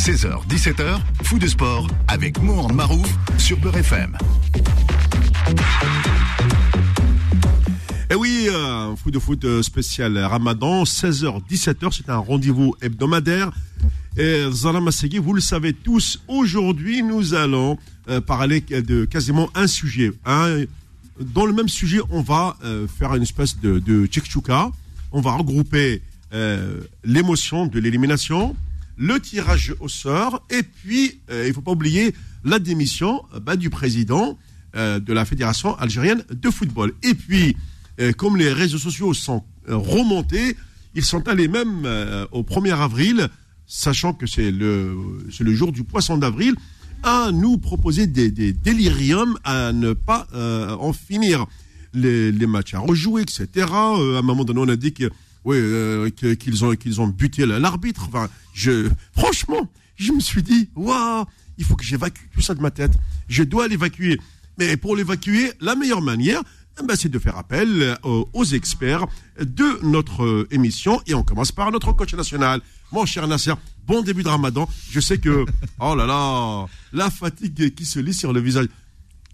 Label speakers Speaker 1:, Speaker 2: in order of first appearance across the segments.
Speaker 1: 16h, 17h, fou de sport avec Mohamed Marouf sur Beurre FM.
Speaker 2: Et eh oui, un fou de foot euh, spécial Ramadan, 16h, 17h, c'est un rendez-vous hebdomadaire. Et Zala Massegui, vous le savez tous, aujourd'hui nous allons euh, parler de quasiment un sujet. dans le même sujet, on va euh, faire une espèce de, de On va regrouper l'émotion de l'élimination, le tirage au sort, et puis il ne faut pas oublier la démission bah, du président de la Fédération algérienne de football. Et puis, comme les réseaux sociaux sont euh, remontés, ils sont allés même euh, au 1er avril, sachant que c'est le, jour du poisson d'avril, à nous proposer des, déliriums à ne pas euh, en finir. Les, matchs à rejouer, etc. à un moment donné, on a dit que, qu'ils ont, qu'ils ont buté l'arbitre. Enfin, je, franchement, je me suis dit, waouh, il faut que j'évacue tout ça de ma tête. Je dois l'évacuer. Mais pour l'évacuer, la meilleure manière, eh ben, c'est de faire appel euh, aux experts de notre euh, émission. Et on commence par notre coach national. Mon cher Nasser, bon début de ramadan. Je sais que, oh là là, la fatigue qui se lit sur le visage.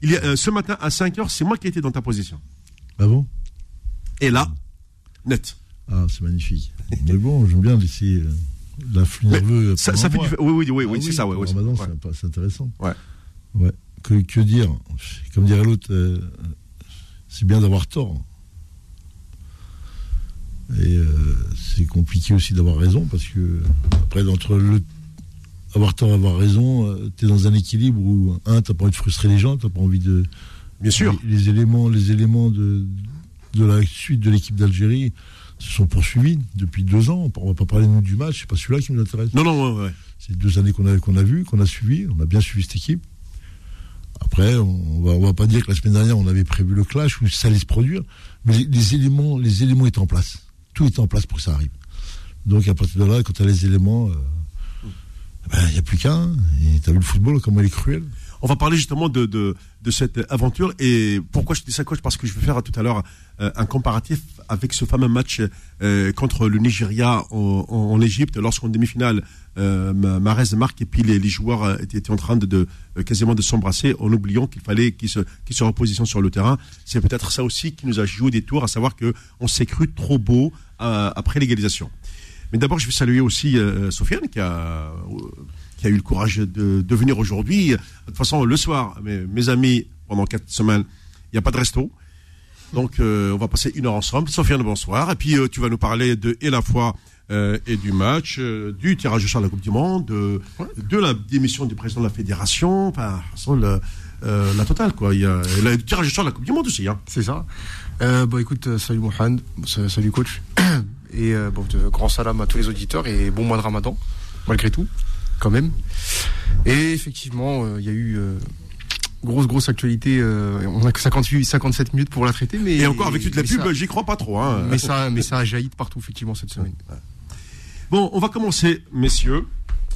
Speaker 2: Il y a, euh, ce matin à 5 heures, c'est moi qui étais dans ta position.
Speaker 3: Ah bon?
Speaker 2: Et là, net.
Speaker 3: Ah, c'est magnifique. Mais bon, j'aime bien laisser l'afflux nerveux.
Speaker 2: Ça, ça fait du... Oui, oui, oui, oui, ah c'est ça. Ouais,
Speaker 3: Ramadan, c'est intéressant.
Speaker 2: Ouais.
Speaker 3: ouais. Que, que dire? Comme dirait l'autre, c'est bien d'avoir tort. Et euh, c'est compliqué aussi d'avoir raison parce que après entre le avoir tort et avoir raison, euh, tu es dans un équilibre où un t'as pas envie de frustrer les gens, t'as pas envie de
Speaker 2: bien sûr
Speaker 3: les, éléments les éléments de, de la suite de l'équipe d'Algérie se sont poursuivis depuis deux ans. On va pas parler nous du match, c'est pas celui-là qui nous intéresse.
Speaker 2: Non non ouais.
Speaker 3: C'est deux années qu'on a qu'on a vu, qu'on a suivi, on a bien suivi cette équipe. Après, on va, va pas dire que la semaine dernière, on avait prévu le clash ou ça allait se produire, mais les, éléments, les éléments étaient en place. Tout est en place pour que ça arrive. Donc, à partir de là, quand tu as les éléments, euh, ben, il n'y a plus qu'un. Et tu as vu le football, comment il est cruel.
Speaker 2: On va parler justement de, de, cette aventure. Et pourquoi je dis ça, coach Parce que je vais faire tout à l'heure euh, un comparatif avec ce fameux match euh, contre le Nigeria en, Égypte, lorsqu'en demi-finale, euh, marque et puis les, joueurs euh, étaient, en train de, quasiment de s'embrasser en oubliant qu'il fallait qu'ils se, se repositionnent sur le terrain. C'est peut-être ça aussi qui nous a joué des tours, à savoir que on s'est cru trop beau après l'égalisation. Mais d'abord, je vais saluer aussi Sofiane qui a qui a eu le courage de, de venir aujourd'hui. De toute façon, le soir, mes, mes amis, pendant quatre semaines, il n'y a pas de resto. Donc, euh, on va passer une heure ensemble. Sofiane, bonsoir. Et puis, euh, tu vas nous parler de et la foi euh, et du match, du tirage au sort de la Coupe du Monde, de, de la démission du président de la fédération, enfin, le, la totale, quoi. Il y a le tirage au sort de la Coupe du Monde aussi. Hein.
Speaker 4: C'est ça. bon, écoute, salut Mohamed, salut coach. Et bon, grand salam à tous les auditeurs et bon mois de ramadan, malgré tout quand même. Et effectivement, euh, il y a eu euh, grosse grosse actualité. Euh, on a que 58, 57 minutes pour la traiter, mais
Speaker 2: et encore avec toute la pub, j'y crois pas trop. Hein.
Speaker 4: Mais ça, mais ça a jailli partout effectivement cette semaine.
Speaker 2: Bon, on va commencer, messieurs,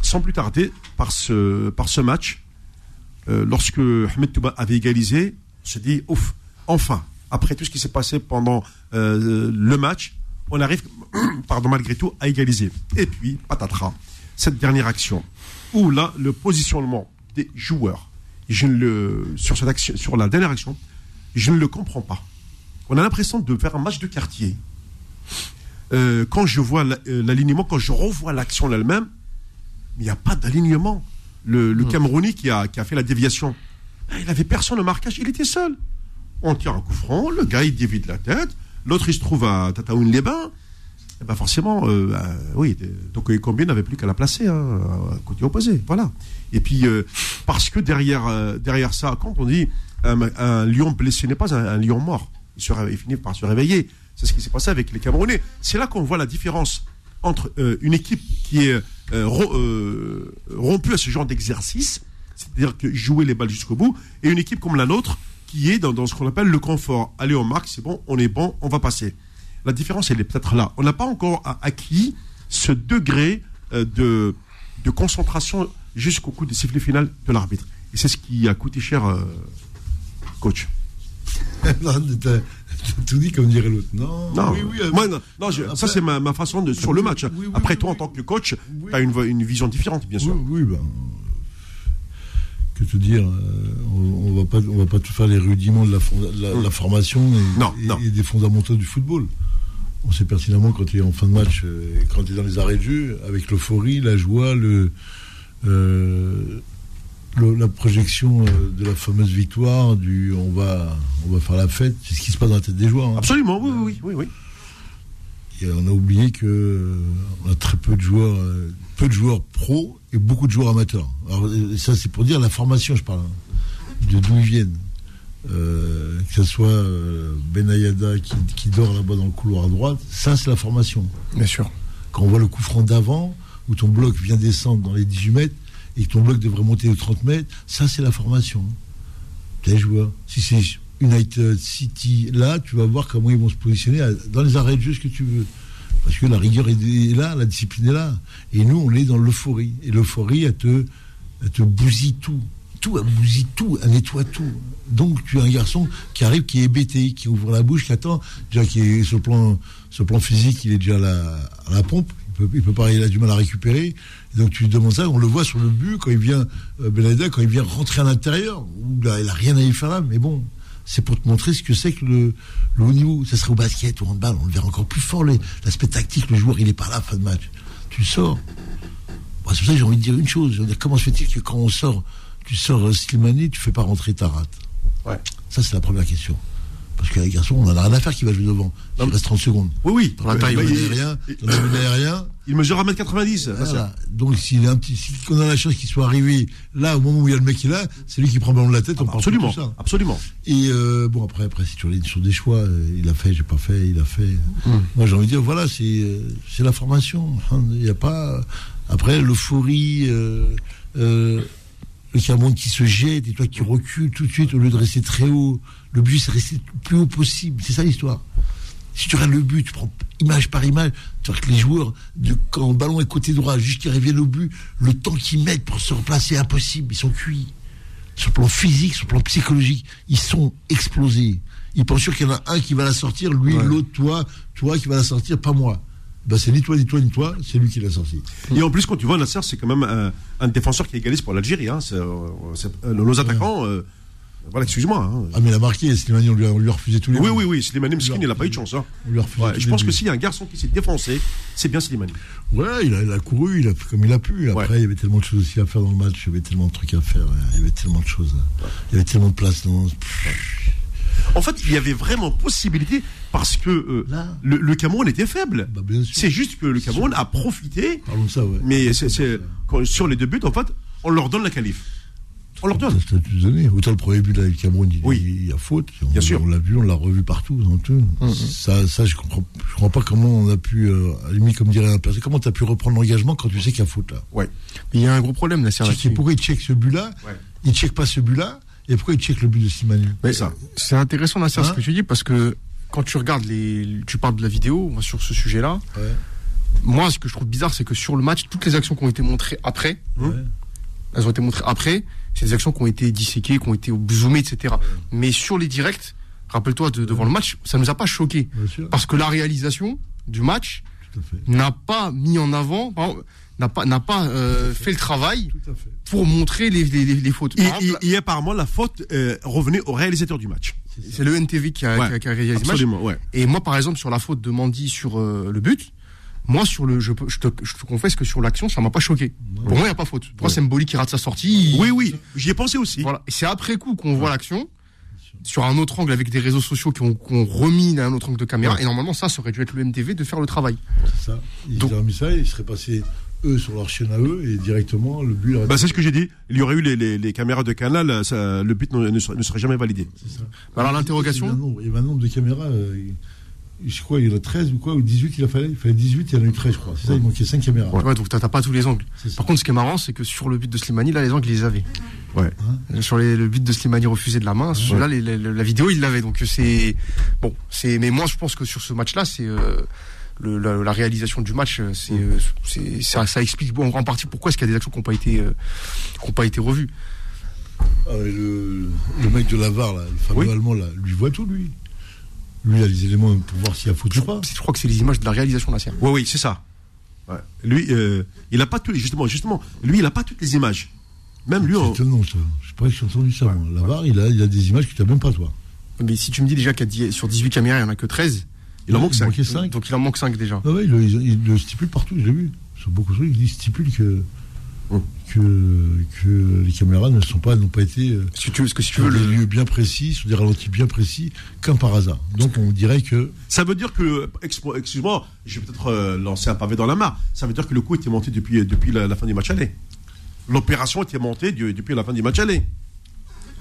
Speaker 2: sans plus tarder, par ce par ce match. lorsque Ahmed Touba avait égalisé, on se dit ouf, enfin, après tout ce qui s'est passé pendant le match, on arrive, pardon, malgré tout, à égaliser. Et puis, patatras cette dernière action, où là, le positionnement des joueurs, je ne le, sur, cette action, sur la dernière action, je ne le comprends pas. On a l'impression de faire un match de quartier. Euh, quand je vois euh, l'alignement, quand je revois l'action elle-même, il n'y a pas d'alignement. Le, le hmm. qui a, qui a fait la déviation, ben, il avait personne au marquage, il était seul. On tire un coup franc, le gars il dévie de la tête, l'autre il se trouve à Tataoun-les-Bains, eh ben forcément, euh, euh, oui, donc Combien n'avait plus qu'à la placer, hein, côté opposé, voilà. Et puis euh, parce que derrière, derrière ça, quand on dit un, lion blessé n'est pas un, lion mort, il, se il finit par se réveiller. C'est ce qui s'est passé avec les Camerounais. C'est là qu'on voit la différence entre une équipe qui est rompue à ce genre d'exercice, c'est-à-dire que jouer les balles jusqu'au bout, et une équipe comme la nôtre qui est dans, dans ce qu'on appelle le confort. Allez, on marque, c'est bon, on est bon, on va passer. La différence, elle est peut-être là. On n'a pas encore acquis ce degré euh, de, de concentration jusqu'au coup des sifflets final de l'arbitre. Et c'est ce qui a coûté cher, euh, coach.
Speaker 3: Non, t'as tout dit comme dirait l'autre. Non,
Speaker 2: Non,
Speaker 3: oui, oui, euh,
Speaker 2: moi, non, non, je-
Speaker 3: après-
Speaker 2: ça c'est ma, ma façon de sur le match. Après, toi, en tant que coach, tu as une, une vision différente, bien sûr.
Speaker 3: Oui, oui, ben, que te dire, euh, on, on va pas, on va pas tout faire les rudiments de la, la formation et,
Speaker 2: Non,
Speaker 3: et-
Speaker 2: non.
Speaker 3: et des fondamentaux du football. On sait pertinemment quand tu es en fin de match, euh, quand tu es dans les arrêts de jeu, avec l'euphorie, la joie, le, euh, le- la projection euh, de la fameuse victoire, du on va, on va faire la fête, c'est ce qui se passe dans la tête des joueurs. hein.
Speaker 2: Absolument, oui, oui, oui, oui.
Speaker 3: Et on a oublié que on a très peu de joueurs, peu de joueurs pros et beaucoup de joueurs amateurs. Alors, ça, c'est pour dire la formation, je parle, hein, de d'où ils viennent. Euh, que ce soit euh, Benayada qui, qui dort là-bas dans le couloir à droite, ça, c'est la formation.
Speaker 4: Bien sûr.
Speaker 3: Quand on voit le coup franc d'avant, où ton bloc vient descendre dans les 18 mètres et que ton bloc devrait monter aux 30 mètres, ça, c'est la formation. T'es joueur. Si c'est United City, là, tu vas voir comment ils vont se positionner dans les arrêts de jeu, ce que tu veux. Parce que la rigueur est est là, la discipline est là. Et nous, on est dans l'euphorie. Et l'euphorie, elle te, elle te bousille tout. Tout, elle bousille tout, elle nettoie tout. Donc, tu as un garçon qui arrive, qui est hébété, qui ouvre la bouche, qui attend, déjà qui est sur le plan, physique, il est déjà à la, pompe. Il peut, pas, il a du mal à récupérer. Donc, tu lui demandes ça, on le voit sur le but quand il vient, euh, quand il vient rentrer à l'intérieur, où là, il a rien à y faire là, mais bon, c'est pour te montrer ce que c'est que le, le haut niveau. Ça serait au basket, au handball, on le verra encore plus fort, l'aspect tactique, le joueur, il est pas là, fin de match. Tu sors. C'est pour ça que j'ai envie de dire une chose. Comment se fait-il que quand on sort, tu sors euh, Slimani, tu fais pas rentrer ta rate
Speaker 2: Ouais.
Speaker 3: Ça, c'est la première question. Parce que les garçons, on en a rien à faire qui va jouer devant. Il reste 30 secondes.
Speaker 2: Oui, oui.
Speaker 4: Dans la taille,
Speaker 2: Bah,
Speaker 3: domaine
Speaker 2: il,
Speaker 3: aérien,
Speaker 2: il mesure 1m90. Vincent.
Speaker 3: voilà. Donc, s'il est un petit, si on a la chance qu'il soit arrivé là, au moment où il y a le mec qui est là, c'est lui qui prend le ballon de la tête, on parle plus de
Speaker 2: Absolument,
Speaker 3: tout ça.
Speaker 2: absolument.
Speaker 3: Et euh, bon, après, après, c'est toujours sur des choix. euh, il a fait, j'ai pas fait, il a fait. Moi, j'ai envie de dire, voilà, c'est euh, c'est la formation. Il n'y a pas. Après, l'euphorie, euh, euh, le qui se jette et toi qui recules tout de suite au lieu de rester très haut. Le but, c'est rester le plus haut possible. C'est ça l'histoire. Si tu regardes le but, tu prends image par image, tu vois que les joueurs, de, quand le ballon est côté droit, jusqu'à reviennent au but, le temps qu'ils mettent pour se replacer est impossible. Ils sont cuits sur le plan physique, sur le plan psychologique, ils sont explosés. Ils pensent sûr qu'il y en a un qui va la sortir, lui,
Speaker 4: Ouais.
Speaker 3: l'autre, toi, toi qui va la sortir, pas moi. Ben c'est ni toi, ni toi, ni toi, c'est lui qui l'a sorti.
Speaker 2: Et en plus, quand tu vois Nasser, c'est quand même un, un défenseur qui égalise pour l'Algérie. Hein. Euh, euh, nos attaquants, euh, voilà, excuse-moi. hein.
Speaker 3: Ah, mais il a marqué, Slimani, on lui a, on lui a refusé tous les
Speaker 2: Oui, oui, oui, Slimani Mskin, il n'a pas eu de chance. Hein.
Speaker 3: On lui a refusé
Speaker 2: Ouais,
Speaker 3: tous
Speaker 2: je pense que s'il y a un garçon qui s'est défoncé, c'est bien Slimani.
Speaker 3: Ouais, il a, il a couru, il a fait comme il a pu. Après,
Speaker 2: Ouais.
Speaker 3: il y avait tellement de choses aussi à faire dans le match, il y avait tellement de trucs à faire, il y avait tellement de choses. Il y avait tellement de place dans.
Speaker 2: En fait, il y avait vraiment possibilité parce que euh,
Speaker 3: Là.
Speaker 2: le, le Cameroun était faible.
Speaker 3: Bah.
Speaker 2: C'est juste que le Cameroun a profité,
Speaker 3: Parlons de ça, ouais.
Speaker 2: mais c'est, c'est- quand- sur les deux buts, en fait, on leur donne la qualif. On leur donne.
Speaker 3: Donné. Autant le premier but là, avec le Cameroun, il,
Speaker 2: Oui.
Speaker 3: il y a faute. On,
Speaker 2: Bien sûr.
Speaker 3: On l'a vu, on l'a revu partout. Dans tout. Ça, ça, je comprends, je comprends pas comment on a pu, euh, limite, comme dirait un personne, comment tu as pu reprendre l'engagement quand tu sais qu'il y a faute là?
Speaker 2: Ouais.
Speaker 4: Mais il y a un gros problème,
Speaker 3: sais
Speaker 4: là-dessus.
Speaker 3: pourquoi il check ce but-là?
Speaker 2: Ouais.
Speaker 3: Il check pas ce but-là? Et pourquoi il check le but de Simani
Speaker 4: Mais
Speaker 2: ça.
Speaker 4: C'est intéressant, Nasser, ce
Speaker 3: Hein
Speaker 4: que tu dis, parce que quand tu regardes les. Tu parles de la vidéo sur ce sujet-là.
Speaker 3: Ouais.
Speaker 4: Moi, ce que je trouve bizarre, c'est que sur le match, toutes les actions qui ont été montrées après,
Speaker 3: Ouais.
Speaker 4: elles ont été montrées après, c'est des actions qui ont été disséquées, qui ont été zoomées, etc. Mais sur les directs, rappelle-toi, de- devant le match, ça nous a pas choqué.
Speaker 3: Bien sûr.
Speaker 4: Parce que la réalisation du match. N'a pas mis en avant, n'a pas, n'a pas euh, fait le travail
Speaker 3: fait.
Speaker 4: pour montrer les, les, les- fautes.
Speaker 2: Et,
Speaker 4: exemple,
Speaker 2: et- et apparemment, la faute euh, revenait au réalisateur du match.
Speaker 4: c'est le NTV qui a,
Speaker 2: Ouais,
Speaker 4: qui a- qui a réalisé le match.
Speaker 2: Ouais.
Speaker 4: Et moi, par exemple, sur la faute de Mandy sur euh, le but, moi, sur le, je, je, te, je te confesse que sur l'action, ça m'a pas choqué. Pour moi, il n'y a pas faute. Pour moi, c'est Mboli qui rate sa sortie.
Speaker 2: Oui, oui, j'y ai pensé aussi.
Speaker 4: Voilà. C'est après coup qu'on voit l'action sur un autre angle avec des réseaux sociaux qui ont, qui ont remis un autre angle de caméra.
Speaker 2: Ouais.
Speaker 4: Et normalement, ça, ça aurait dû être le MTV de faire le travail.
Speaker 3: C'est ça. Ils
Speaker 4: Donc-
Speaker 3: auraient mis ça, ils seraient passés eux sur leur chaîne à eux et directement le but.
Speaker 2: Bah, c'est ce que j'ai dit. Il y aurait eu les, les- les caméras de canal, ça- le but ne, ne serait, ne serait jamais validé.
Speaker 3: C'est ça.
Speaker 4: Alors,
Speaker 3: Il y
Speaker 4: l'interrogation.
Speaker 3: avait un nombre, il y avait un nombre de caméras. euh, je crois il y en a 13 ou quoi, ou 18 il a fallu. Il fallait 18, il y en a eu 13, je crois. C'est ça, il manquait 5 caméras.
Speaker 4: Ouais, donc t'as pas tous les angles. Par contre, ce qui est marrant, c'est que sur le but de Slimani, là, les angles, ils les avaient.
Speaker 2: Ouais.
Speaker 4: Sur les- le but de Slimani refusé de la main, celui-là, les- les- la vidéo, il l'avait. Donc c'est bon. C'est mais moi, je pense que sur ce match-là, c'est euh, le- la, la réalisation du match, euh, c'est euh, c'est- ça, ça explique en grande partie pourquoi est-ce qu'il y a des actions qui n'ont pas été euh, qui ont pas été revues.
Speaker 3: Ah, le, le mec de la VAR, là, le fameux
Speaker 2: Oui.
Speaker 3: allemand, là, lui voit tout, lui. Lui, il a les éléments pour voir s'il y a faute ou pas.
Speaker 4: Je crois que c'est les images de la réalisation de la série.
Speaker 2: Oui, oui, c'est ça. Ouais. Lui, euh, il a pas tous les, justement, justement, lui, il a pas toutes les images. Même lui,
Speaker 3: C'est
Speaker 2: on-
Speaker 3: étonnant, ça. Je sais pas si j'ai entendu ça. moi. La il a, il a des images que tu n'as même pas, toi.
Speaker 4: Mais si tu me dis déjà qu'il y a sur 18 caméras, il n'y en a que 13,
Speaker 2: il en manque
Speaker 3: Il
Speaker 2: 5.
Speaker 3: manquait 5.
Speaker 4: donc il en manque 5 déjà.
Speaker 3: Ah ouais, il, le- il- il le stipule partout, je l'ai vu. Sur beaucoup de trucs, il stipule que. Que, que les caméras ne sont pas, n'ont pas été
Speaker 4: que, tu, parce que si tu veux,
Speaker 3: des
Speaker 4: le,
Speaker 3: lieux bien précis, sur des ralentis bien précis, comme par hasard. Donc on dirait que
Speaker 2: Ça veut dire que, excuse-moi, je vais peut-être euh, lancer un pavé dans la mare. Ça veut dire que le coup était monté depuis, depuis la, la fin du match aller. L'opération était montée du- depuis la fin du match aller.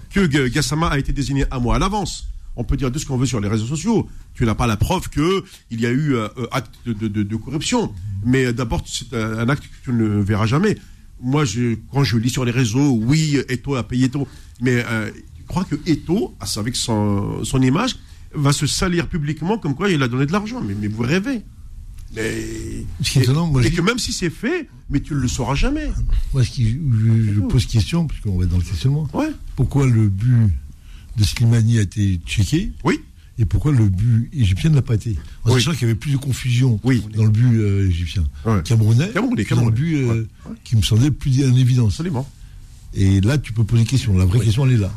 Speaker 2: Que Gassama a été désigné un mois à l'avance. On peut dire tout ce qu'on veut sur les réseaux sociaux. Tu n'as pas la preuve qu'il y a eu euh, euh, acte de, de- de- de corruption. Mais d'abord, c'est un acte que tu ne verras jamais. Moi, je, quand je lis sur les réseaux, oui, Eto a payé Eto. Mais euh, tu crois que Eto, avec son, son image, va se salir publiquement comme quoi il a donné de l'argent? Mais, mais vous rêvez. Mais,
Speaker 3: étonnant, moi,
Speaker 2: et que même si c'est fait, mais tu ne le sauras jamais.
Speaker 3: moi, je, je pose question, puisqu'on va être dans le questionnement,
Speaker 2: Ouais.
Speaker 3: pourquoi le but de Slimani a été checké
Speaker 2: Oui.
Speaker 3: Et pourquoi le but égyptien ne l'a pas été En
Speaker 2: Oui.
Speaker 3: sachant qu'il y avait plus de confusion
Speaker 2: Oui.
Speaker 3: dans le but euh, égyptien.
Speaker 2: Ouais.
Speaker 3: Camerounais,
Speaker 2: Camerounais,
Speaker 3: dans le but euh,
Speaker 2: Ouais. Ouais.
Speaker 3: qui me semblait plus en évidence.
Speaker 2: Absolument.
Speaker 3: Et là, tu peux poser une question. La vraie question, elle est là.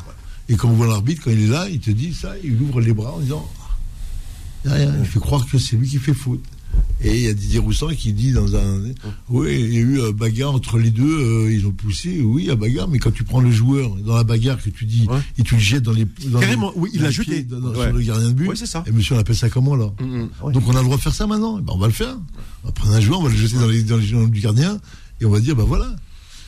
Speaker 3: Et quand on voit l'arbitre, quand il est là, il te dit ça, il ouvre les bras en disant Il y a rien. Il fait croire que c'est lui qui fait faute. Et il y a Didier Roussan qui dit dans un. Oui, il y a eu euh, bagarre entre les deux, euh, ils ont poussé, oui, il y a bagarre, mais quand tu prends le joueur dans la bagarre que tu dis
Speaker 2: Ouais.
Speaker 3: et tu le jettes dans les. Dans
Speaker 2: Carrément,
Speaker 3: les-
Speaker 2: oui, il l'a jeté.
Speaker 3: dans-
Speaker 2: Ouais.
Speaker 3: Sur le gardien de but.
Speaker 2: Oui, c'est ça.
Speaker 3: Et monsieur, on appelle ça comment là
Speaker 2: Ouais.
Speaker 3: Donc on a le droit de faire ça maintenant ben, On va le faire. On va prendre un joueur, on va le jeter dans les, dans les du gardien et on va dire, ben voilà.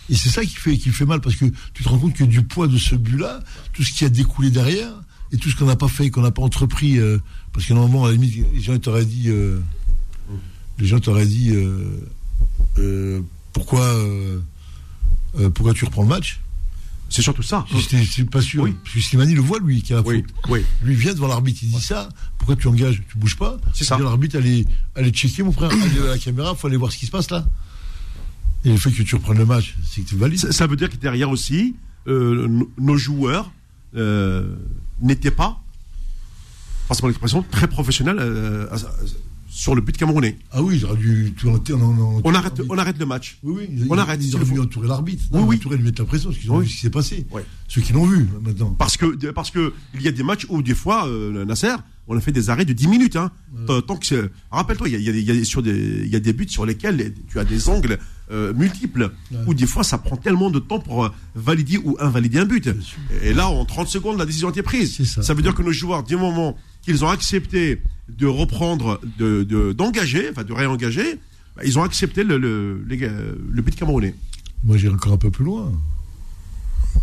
Speaker 3: Et c'est ça qui fait, qui fait mal parce que tu te rends compte que du poids de ce but-là, tout ce qui a découlé derrière et tout ce qu'on n'a pas fait, qu'on n'a pas entrepris, euh, parce que normalement, à la limite, les gens t'auraient dit, euh, les gens t'auraient dit, euh, euh, pourquoi, euh, pourquoi tu reprends le match?
Speaker 2: C'est surtout ça.
Speaker 3: Je suis- pas sûr.
Speaker 2: Oui.
Speaker 3: Parce que Slimani le voit, lui, qui a la
Speaker 2: Oui,
Speaker 3: faute.
Speaker 2: oui.
Speaker 3: Lui vient devant l'arbitre, il dit ça. Pourquoi tu engages Tu bouges pas?
Speaker 2: C'est ça.
Speaker 3: L'arbitre, allez, allez checker, mon frère. Allez à la caméra, faut aller voir ce qui se passe là. Et le fait que tu reprennes le match, c'est que tu valides.
Speaker 2: Ça, ça veut dire que derrière aussi, euh, no- nos joueurs euh, n'étaient pas, passez-moi l'expression, très professionnels euh, à- à- sur le but camerounais.
Speaker 3: Ah oui, ils auraient dû tout. Non, non,
Speaker 2: On arrête, on arrête le match.
Speaker 3: Oui, oui,
Speaker 2: on
Speaker 3: ils-
Speaker 2: arrête,
Speaker 3: Ils auraient dû entourer l'arbitre.
Speaker 2: Oui, oui.
Speaker 3: Entourer, lui mettre la pression, parce qu'ils ont
Speaker 2: Oui.
Speaker 3: vu ce qui s'est passé. Ceux qui l'ont vu maintenant.
Speaker 2: Parce que, parce que il y a des matchs où des fois, euh, Nasser, on a fait des arrêts de 10 minutes. Hein. Tant- Tant que rappelle-toi, il y a, y a des- y a des- sur des, il y a des buts sur lesquels les- tu as des angles euh, multiples,
Speaker 3: Ouais.
Speaker 2: où des fois ça prend tellement de temps pour euh, valider ou invalider un but. Et là, en 30 secondes, la décision a été prise.
Speaker 3: Ça.
Speaker 2: veut dire que nos joueurs, du moment qu'ils ont accepté de reprendre, de, de- d'engager, enfin de réengager, bah, ils ont accepté le, le, gars- le but camerounais.
Speaker 3: Moi, j'irai encore un peu plus loin.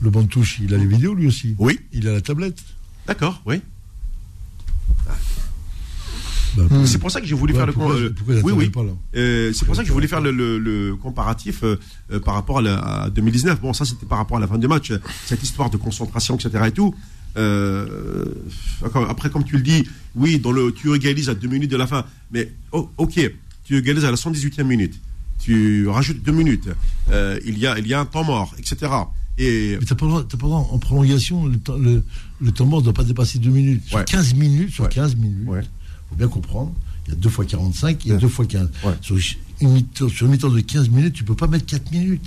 Speaker 3: Le banc de touche, il a les vidéos lui aussi.
Speaker 2: Oui,
Speaker 3: Il a la tablette.
Speaker 2: d'accord, oui.
Speaker 3: Bah,
Speaker 2: C'est pour ça que j'ai voulu
Speaker 3: ouais,
Speaker 2: faire le.
Speaker 3: pourquoi,
Speaker 2: euh, oui, oui. Euh, c'est pour ça que je voulais faire le, comparatif euh, euh, par rapport à, la, à 2019. Bon, ça c'était par rapport à la fin du match, euh, cette histoire de concentration, etc. et tout. Euh, après, comme tu le dis, oui, dans le, tu égalises à deux minutes de la fin, mais oh, ok, tu égalises à la 118e minute, tu rajoutes deux minutes, euh, il y a, il y a un temps mort, etc. Et
Speaker 3: Mais t'as pas le droit, en prolongation, le temps, le, le temps mort ne doit pas dépasser 2 minutes. Sur
Speaker 2: Ouais.
Speaker 3: 15 minutes, sur
Speaker 2: Ouais.
Speaker 3: 15 minutes,
Speaker 2: Ouais.
Speaker 3: faut bien comprendre, il y a 2 fois 45, il y a
Speaker 2: Ouais.
Speaker 3: 2 fois 15.
Speaker 2: Ouais.
Speaker 3: Sur une sur une mi-temps de 15 minutes, tu peux pas mettre 4 minutes.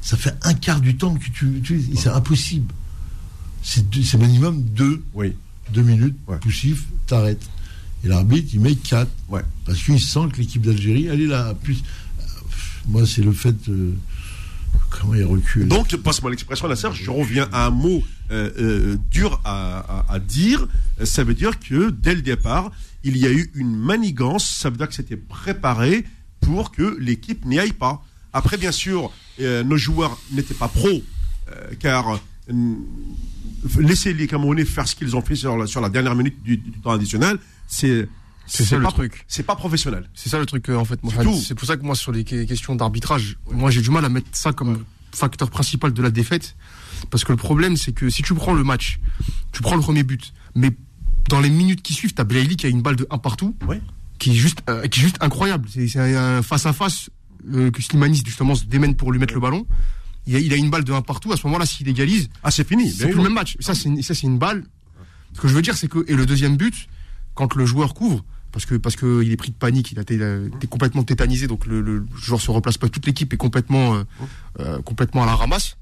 Speaker 3: Ça fait un quart du temps que tu. tu C'est impossible. C'est deux- minimum 2
Speaker 2: oui,
Speaker 3: deux minutes,
Speaker 2: Ouais.
Speaker 3: poussif, t'arrêtes. Et l'arbitre, il met 4.
Speaker 2: ouais.
Speaker 3: Parce qu'il sent que l'équipe d'Algérie, elle est là. Plus, euh, moi, c'est le fait. euh, comment il recule.
Speaker 2: Donc, passe-moi l'expression, Nasser, je reviens à un mot euh, euh, dur à, à- à dire. Ça veut dire que dès le départ, il y a eu une manigance. Ça veut dire que c'était préparé pour que l'équipe n'y aille pas. Après, bien sûr, euh, nos joueurs n'étaient pas pros, car euh, laisser les Camerounais faire ce qu'ils ont fait sur la, sur la dernière minute du, du temps additionnel, c'est
Speaker 4: C'est ça le
Speaker 2: pas,
Speaker 4: truc.
Speaker 2: C'est pas professionnel.
Speaker 4: C'est ça le truc, euh, en fait.
Speaker 2: C'est
Speaker 4: pour ça que moi, sur les que- questions d'arbitrage, moi, j'ai du mal à mettre ça comme facteur principal de la défaite. Parce que le problème, c'est que si tu prends le match, tu prends le premier but, mais dans les minutes qui suivent, t'as Blaili qui a une balle de 1 partout,
Speaker 2: Ouais.
Speaker 4: qui est juste, euh, qui est juste incroyable. C'est c'est un face à face euh, que Slimani justement se démène pour lui mettre le ballon. Il a, il a une balle de 1 partout. À ce moment-là, s'il égalise,
Speaker 2: Ah, c'est fini.
Speaker 4: c'est plus le même match. Ça, c'est une, ça, c'est une balle. Ce que je veux dire, c'est que et le deuxième but, quand le joueur couvre, parce que parce que il est pris de panique, il a été, été complètement tétanisé, donc le, le joueur se replace pas. Toute l'équipe est complètement euh, euh, complètement à la ramasse.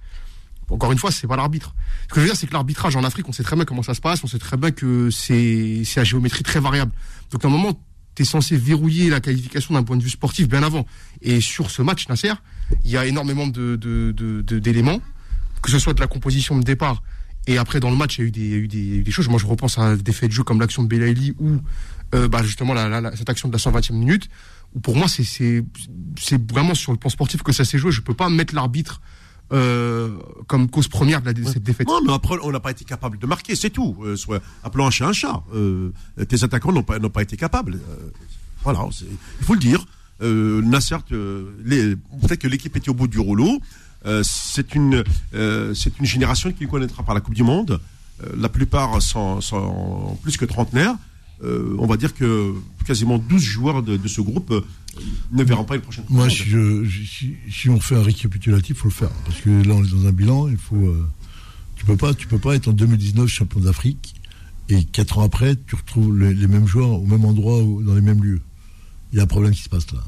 Speaker 4: Encore une fois, c'est pas l'arbitre. Ce que je veux dire, c'est que l'arbitrage en Afrique, on sait très bien comment ça se passe, on sait très bien que c'est c'est à géométrie très variable. Donc à un moment, tu es censé verrouiller la qualification d'un point de vue sportif bien avant. Et sur ce match, Nasser, il y a énormément de de- de- de- d'éléments, que ce soit de la composition de départ et après dans le match, il y a eu des, il y a eu des, il y a eu des choses. Moi, je repense à des faits de jeu comme l'action de Belaïli ou euh, bah, justement la, la- la- cette action de la 120e minute. Où pour moi, c'est c'est c'est vraiment sur le plan sportif que ça s'est joué. Je peux pas mettre l'arbitre euh, comme cause première de, la, de cette défaite.
Speaker 2: Non, mais après, on n'a pas été capable de marquer, c'est tout. Euh, soit, appelons un chat un chat. Euh, tes attaquants n'ont pas, n'ont pas été capables. Voilà, c'est- il faut le dire. Euh, Nasser, peut-être que l'équipe était au bout du rouleau. Euh, c'est une, euh, c'est une génération qui ne connaîtra pas la Coupe du Monde. Euh, la plupart sont, sont plus que trentenaires. On va dire que quasiment 12 joueurs de, de ce groupe ne verront pas une prochaine Coupe
Speaker 3: Moi,
Speaker 2: du
Speaker 3: si,
Speaker 2: Monde.
Speaker 3: je, si, si on fait un récapitulatif, faut le faire. Parce que là, on est dans un bilan, il faut. tu peux pas, tu peux pas être en 2019 champion d'Afrique et quatre ans après, tu retrouves les, les mêmes joueurs au même endroit ou dans les mêmes lieux. Il y a un problème qui se passe là.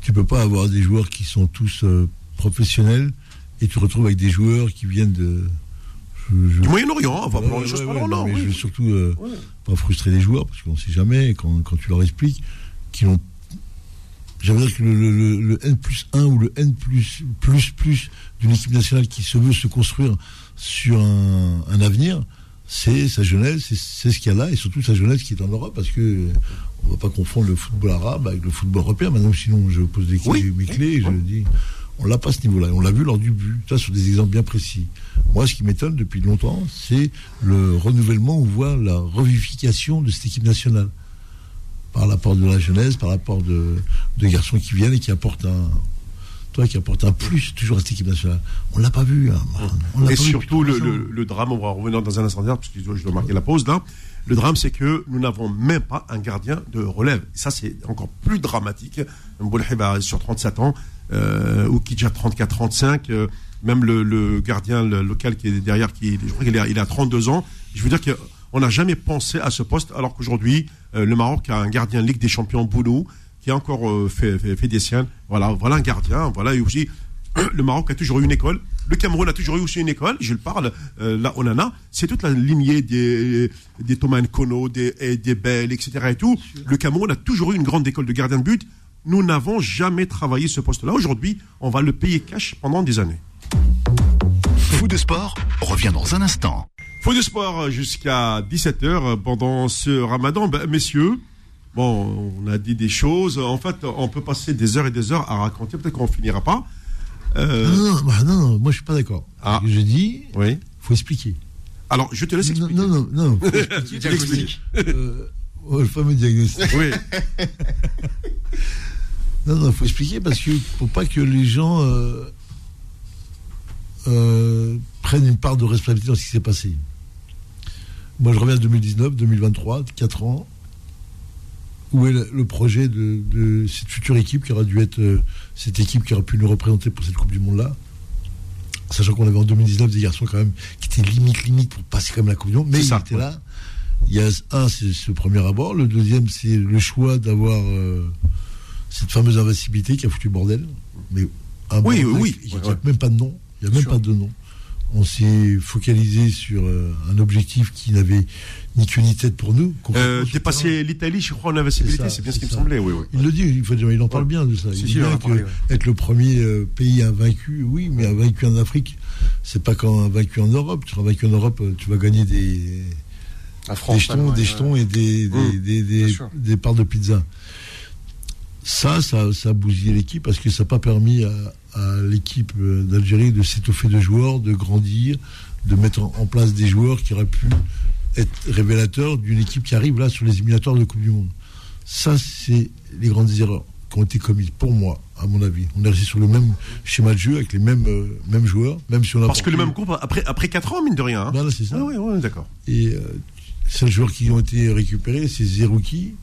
Speaker 3: Tu peux pas avoir des joueurs qui sont tous euh, professionnels et tu te retrouves avec des joueurs qui viennent de. je- je-
Speaker 2: Du Moyen-Orient, on va prendre
Speaker 3: Ouais,
Speaker 2: les choses
Speaker 3: ouais, ouais, non, mais
Speaker 2: oui.
Speaker 3: je veux surtout euh, pas frustrer les joueurs parce qu'on ne sait jamais quand, quand tu leur expliques qu'ils ont. J'aimerais dire que le, le- le- le N plus 1 ou le N plus plus plus d'une équipe nationale qui se veut se construire sur un, un avenir, c'est sa jeunesse, c'est ce qu'il y a là et surtout sa jeunesse qui est en Europe parce que on va pas confondre le football arabe avec le football européen. Maintenant, sinon, je pose des clés,
Speaker 2: Oui.
Speaker 3: mes clés et je dis, on l'a pas à ce niveau-là. On l'a vu lors du but. Ça, sur des exemples bien précis. Moi, ce qui m'étonne depuis longtemps, c'est le renouvellement ou voire la revivification de cette équipe nationale. Par l'apport de la jeunesse, par l'apport de, de garçons qui viennent et qui apportent un. Toi, qui apporte un plus toujours à cette équipe nationale. On l'a pas vu. hein. On
Speaker 2: Et
Speaker 3: pas
Speaker 2: surtout, le, le- le drame, on va revenir dans un instant, parce que je dois- je dois marquer la pause là. Le drame, c'est que nous n'avons même pas un gardien de relève. Et ça, c'est encore plus dramatique. Mboulhib a sur 37 ans, euh, ou Kidja 34-35, euh, même le, gardien local qui est derrière, qui, je crois qu'il est- il a 32 ans. Je veux dire qu'on n'a jamais pensé à ce poste, alors qu'aujourd'hui, euh, le Maroc a un gardien Ligue des Champions Bounou, qui a encore euh, fait des siennes. Voilà, voilà un gardien. Voilà, et aussi, le Maroc a toujours eu une école. Le Cameroun a toujours eu aussi une école. Je le parle, euh, la Onana. C'est toute la lignée des, des Thomas Nkono, des, des Bell, etc. et tout. Le Cameroun a toujours eu une grande école de gardien de but. Nous n'avons jamais travaillé ce poste-là. Aujourd'hui, on va le payer cash pendant des années.
Speaker 1: Fou de sport revient dans un instant.
Speaker 2: Faux de sport jusqu'à 17h pendant ce ramadan. Ben, messieurs, bon, on a dit des choses. En fait, on peut passer des heures et des heures à raconter. Peut-être qu'on finira pas. Euh,
Speaker 3: Non, non, bah, non, non, moi je suis pas d'accord.
Speaker 2: Ah.
Speaker 3: J'ai dit,
Speaker 2: oui.
Speaker 3: faut expliquer.
Speaker 2: Alors, je te laisse
Speaker 3: Non,
Speaker 2: expliquer.
Speaker 3: non, non, non. expliquer.
Speaker 4: Diagnostic.
Speaker 3: Euh, ouais, le fameux diagnostic.
Speaker 2: Oui.
Speaker 3: Non, non, faut expliquer parce que pour pas que les gens euh, euh, prennent une part de responsabilité dans ce qui s'est passé. Moi, je reviens à 2019, 2023, 4 ans. Où est le, projet de, de cette future équipe qui aura dû être euh, cette équipe qui aurait pu nous représenter pour cette Coupe du Monde-là? Sachant qu'on avait en 2019 des garçons quand même qui étaient limite, limite pour passer comme la Coupe du Monde, mais ils
Speaker 2: ça,
Speaker 3: étaient
Speaker 2: ouais.
Speaker 3: là. Il y a un, c'est ce premier abord. Le deuxième, c'est le choix d'avoir euh, cette fameuse invincibilité qui a foutu le bordel. Mais un
Speaker 2: Oui,
Speaker 3: bordel
Speaker 2: oui,
Speaker 3: qui- qui
Speaker 2: ouais,
Speaker 3: n'a
Speaker 2: ouais.
Speaker 3: même pas de nom. Il n'y a même pas de nom. On s'est focalisé sur euh, un objectif qui n'avait ni queue ni tête pour nous.
Speaker 2: Euh, dépasser l'Italie, je crois, en invincibilité,
Speaker 3: C'est
Speaker 2: bien ce qui me semblait. Oui, oui.
Speaker 3: Il le dit, il, faut dire, il en parle bien de ça. Il dit bien que
Speaker 4: ouais.
Speaker 3: être le premier euh, pays invaincu, oui, mais invaincu en Afrique, c'est pas quand invaincu en Europe. Tu seras vaincu en Europe, tu vas gagner des,
Speaker 4: France,
Speaker 3: jetons, des jetons et des, des,
Speaker 2: Mmh,
Speaker 3: des parts de pizza. Ça, ça, ça a bousillé l'équipe parce que ça n'a pas permis à, à l'équipe d'Algérie de s'étoffer de joueurs, de grandir, de mettre en, place des joueurs qui auraient pu être révélateurs d'une équipe qui arrive là sur les éliminatoires de Coupe du Monde. Ça, c'est les grandes erreurs qui ont été commises, pour moi, à mon avis. On est resté sur le même schéma de jeu avec les mêmes, euh, mêmes joueurs, même si on a
Speaker 2: Parce que le même groupe, après, après 4 ans, mine de rien. hein.
Speaker 3: Voilà, c'est ça.
Speaker 2: Ah oui, oui, d'accord.
Speaker 3: Et euh, ces joueurs qui ont été récupérés, c'est Zerouki,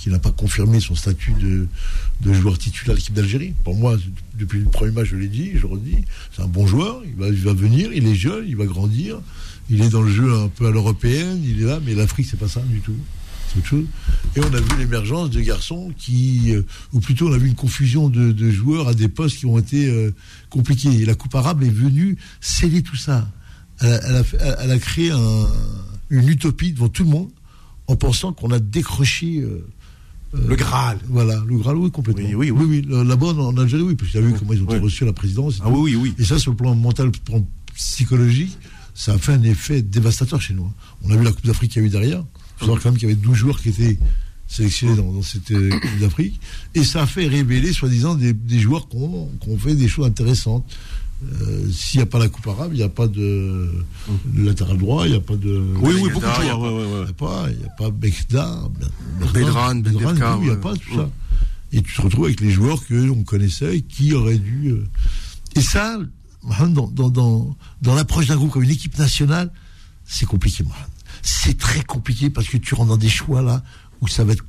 Speaker 3: qui n'a pas confirmé son statut de, joueur titulaire de l'équipe d'Algérie. Pour moi, depuis le premier match, je l'ai dit, je redis, c'est un bon joueur, il va, venir, il est jeune, il va grandir, il est dans le jeu un peu à l'européenne, il est là, mais l'Afrique, c'est pas ça du tout. C'est autre chose. Et on a vu l'émergence de garçons qui, euh, ou plutôt on a vu une confusion de, joueurs à des postes qui ont été euh, compliqués. Et la Coupe arabe est venue sceller tout ça. Elle, a- créé un- une utopie devant tout le monde en pensant qu'on a décroché. euh,
Speaker 2: Le Graal.
Speaker 3: Voilà, le Graal, oui, complètement.
Speaker 2: Oui, oui, oui.
Speaker 3: oui, Là-bas, en Algérie, oui, parce tu as vu comment ils ont été
Speaker 2: Oui.
Speaker 3: reçus à la présidence. et
Speaker 2: Ah oui, oui, oui.
Speaker 3: Et ça, sur le plan mental, sur le plan psychologique, ça a fait un effet dévastateur chez nous. hein. On a vu la Coupe d'Afrique qu'il y a eu derrière. Il faut savoir quand même qu'il y avait 12 joueurs qui étaient sélectionnés dans, dans cette euh, Coupe d'Afrique. Et ça a fait révéler, soi-disant, des, des joueurs qui ont, qui ont fait des choses intéressantes. Euh, S'il n'y a pas la Coupe arabe, il n'y a pas de, de latéral droit, il n'y a pas de.
Speaker 2: Oui, oui, beaucoup de ouais, ouais,
Speaker 3: Il
Speaker 2: ouais.
Speaker 3: n'y a pas, il y a pas Bekda,
Speaker 4: Bedran, Bendelka,
Speaker 3: il n'y a pas tout ça. Et tu te retrouves avec les joueurs qu'on connaissait et qui auraient dû. euh, Et ça, Mohamed, dans, dans, dans, dans l'approche d'un groupe comme une équipe nationale, c'est compliqué, Mohamed. C'est très compliqué parce que tu rentres dans des choix là où ça va être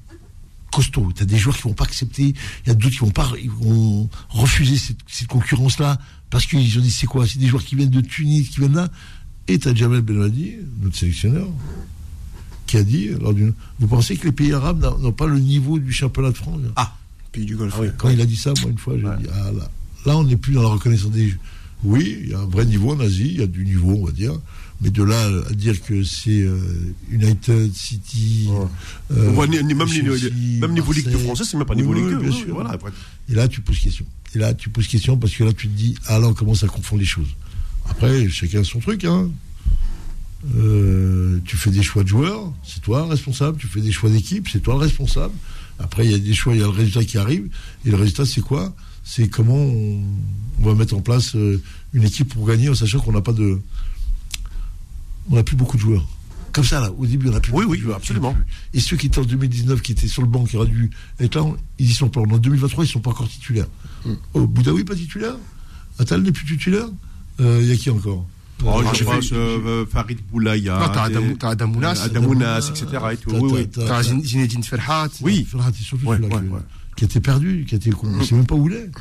Speaker 3: costaud. Tu as des joueurs qui vont pas accepter, il y a d'autres qui vont pas ils vont refuser cette, cette concurrence-là parce qu'ils ont dit c'est quoi? C'est des joueurs qui viennent de Tunis, qui viennent là. Et tu as Jamel Benwadi, notre sélectionneur, qui a dit lors d'une. Vous pensez que les pays arabes n'ont pas le niveau du championnat de France?
Speaker 2: Ah.
Speaker 4: Pays du Golfe.
Speaker 2: Ah oui.
Speaker 3: Quand il a dit ça, moi, une fois, j'ai
Speaker 2: Ouais.
Speaker 3: dit ah là, là, on n'est plus dans la reconnaissance des. Oui, il y a un vrai niveau en Asie, il y a du niveau, on va dire. Mais de là à dire que c'est euh, United, City. euh,
Speaker 2: même, niveau- même niveau Ligue 2
Speaker 3: Marseille.
Speaker 2: française, c'est même pas niveau
Speaker 3: oui,
Speaker 2: Ligue 2.
Speaker 3: bien
Speaker 2: oui,
Speaker 3: sûr.
Speaker 2: Voilà, après.
Speaker 3: Et là, tu poses question. Et là, tu poses question parce que là, tu te dis, ah là, on commence à confondre les choses. Après, chacun a son truc, hein. Euh, tu fais des choix de joueurs, c'est toi le responsable. Tu fais des choix d'équipe, c'est toi le responsable. Après, il y a des choix, il y a le résultat qui arrive. Et le résultat, c'est quoi? C'est comment on, on va mettre en place une équipe pour gagner en sachant qu'on n'a pas de. On n'a plus beaucoup de joueurs. Comme ça, là, au début, on n'a plus
Speaker 2: Oui,
Speaker 3: beaucoup
Speaker 2: oui,
Speaker 3: de joueurs.
Speaker 2: absolument.
Speaker 3: Et ceux qui étaient en 2019, qui étaient sur le banc, qui auraient dû être là, ils y sont pas. En 2023, ils sont pas encore titulaires. Oh, Boudaoui, pas titulaire? Attal n'est plus titulaire? Euh, Il y a qui encore?
Speaker 2: Oh, je pense euh, Farid Boulaya.
Speaker 4: Non, t'as t'as Adamounas.
Speaker 2: Adamounas, etc. Et tout.
Speaker 3: T'as-
Speaker 2: Oui, oui.
Speaker 3: t'as-
Speaker 4: T'as Zin- Zinedine Ferhat.
Speaker 2: Oui.
Speaker 3: Ferhat, surtout
Speaker 2: Ouais,
Speaker 3: celui-là
Speaker 2: ouais, ouais.
Speaker 3: qui a été perdu, qui a été, on ne sait même pas où il est.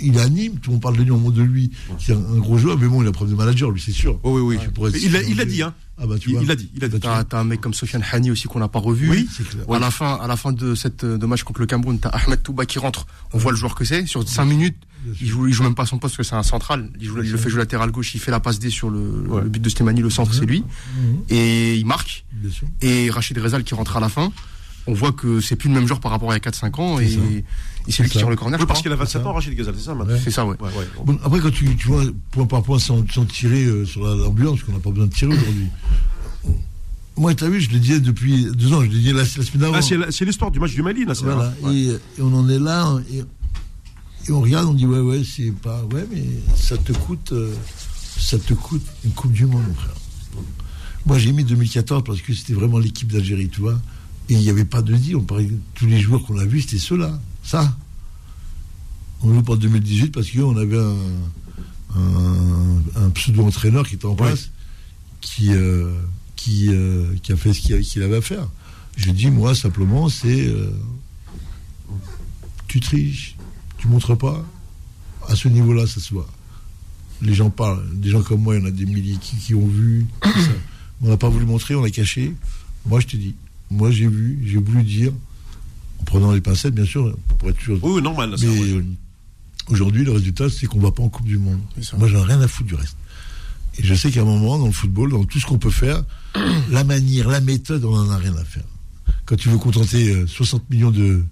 Speaker 3: Il Nîmes, tout le monde parle de lui, on montre de lui, c'est un, un gros joueur, mais bon, il a problème de manager, lui, c'est sûr.
Speaker 2: Oui, oui, oui.
Speaker 3: être
Speaker 2: Il a- il a
Speaker 3: sûr,
Speaker 2: dit, hein.
Speaker 3: Ah bah, tu
Speaker 2: Il
Speaker 3: vois.
Speaker 2: il a dit, il a dit.
Speaker 4: T'as t'as un mec comme Sofiane Hani aussi qu'on n'a pas revu.
Speaker 2: Oui,
Speaker 3: c'est clair.
Speaker 4: À la fin, à la fin de cette de match contre le Cameroun, t'as Ahmed Touba qui rentre. On voit le joueur que c'est. Sur 5 minutes, il joue, il joue même pas son poste parce que c'est un central. Il, joue, il le fait jouer latéral gauche. Il fait la passe D sur le,
Speaker 2: Ouais.
Speaker 4: le but de Stémani, le centre, c'est lui.
Speaker 3: Mhm,
Speaker 4: Et il marque.
Speaker 3: bien sûr.
Speaker 4: Et Rachid Rezal qui rentre à la fin. On voit que c'est plus le même joueur par rapport à il y a 4-5 ans. Et, c'est lui qui tire le corner.
Speaker 2: Oui, parce qu'il a 27 ans, Rachid Gazal, c'est ça, maintenant.
Speaker 3: Ouais.
Speaker 4: C'est ça, ouais.
Speaker 2: Ouais, ouais.
Speaker 3: Bon, après, quand tu, tu vois, point par point, sans, sans tirer euh, sur la- l'ambulance, parce qu'on n'a pas besoin de tirer aujourd'hui. Moi, tu as vu, je le disais depuis deux ans, je le disais la, la semaine d'avant.
Speaker 2: Ah, c'est l'histoire du match du Mali, là, c'est
Speaker 3: Voilà,
Speaker 2: vrai.
Speaker 3: et, et on en est là, et, et on regarde, on dit ouais, ouais, c'est pas. Ouais, mais ça te coûte, euh, ça te coûte une Coupe du Monde, mon frère. Moi, j'ai mis 2014 parce que c'était vraiment l'équipe d'Algérie, tu vois. Et il n'y avait pas de dit, on parlait, tous les joueurs qu'on a vus, c'était ceux-là, ça. On joue pas en 2018 parce qu'on avait un, un, un pseudo-entraîneur qui était en place, qui, euh, qui, euh, qui a fait ce qu'il avait à faire. Je dis, moi, simplement, c'est. euh, tu triches, tu montres pas. À ce niveau-là, ça se voit. Les gens parlent. Des gens comme moi, il y en a des milliers qui, qui ont vu. tout ça. On n'a pas voulu montrer, on l'a caché. Moi, je te dis, moi, j'ai vu, j'ai voulu dire, en prenant les pincettes, bien sûr, pour être sûr.
Speaker 2: Oui, normal, là,
Speaker 3: Mais euh, aujourd'hui, le résultat, c'est qu'on va pas en Coupe du Monde. Moi, j'en ai rien à foutre du reste. Et je sais qu'à un moment, dans le football, dans tout ce qu'on peut faire, la manière, la méthode, on en a rien à faire. Quand tu veux contenter euh, 60 millions de,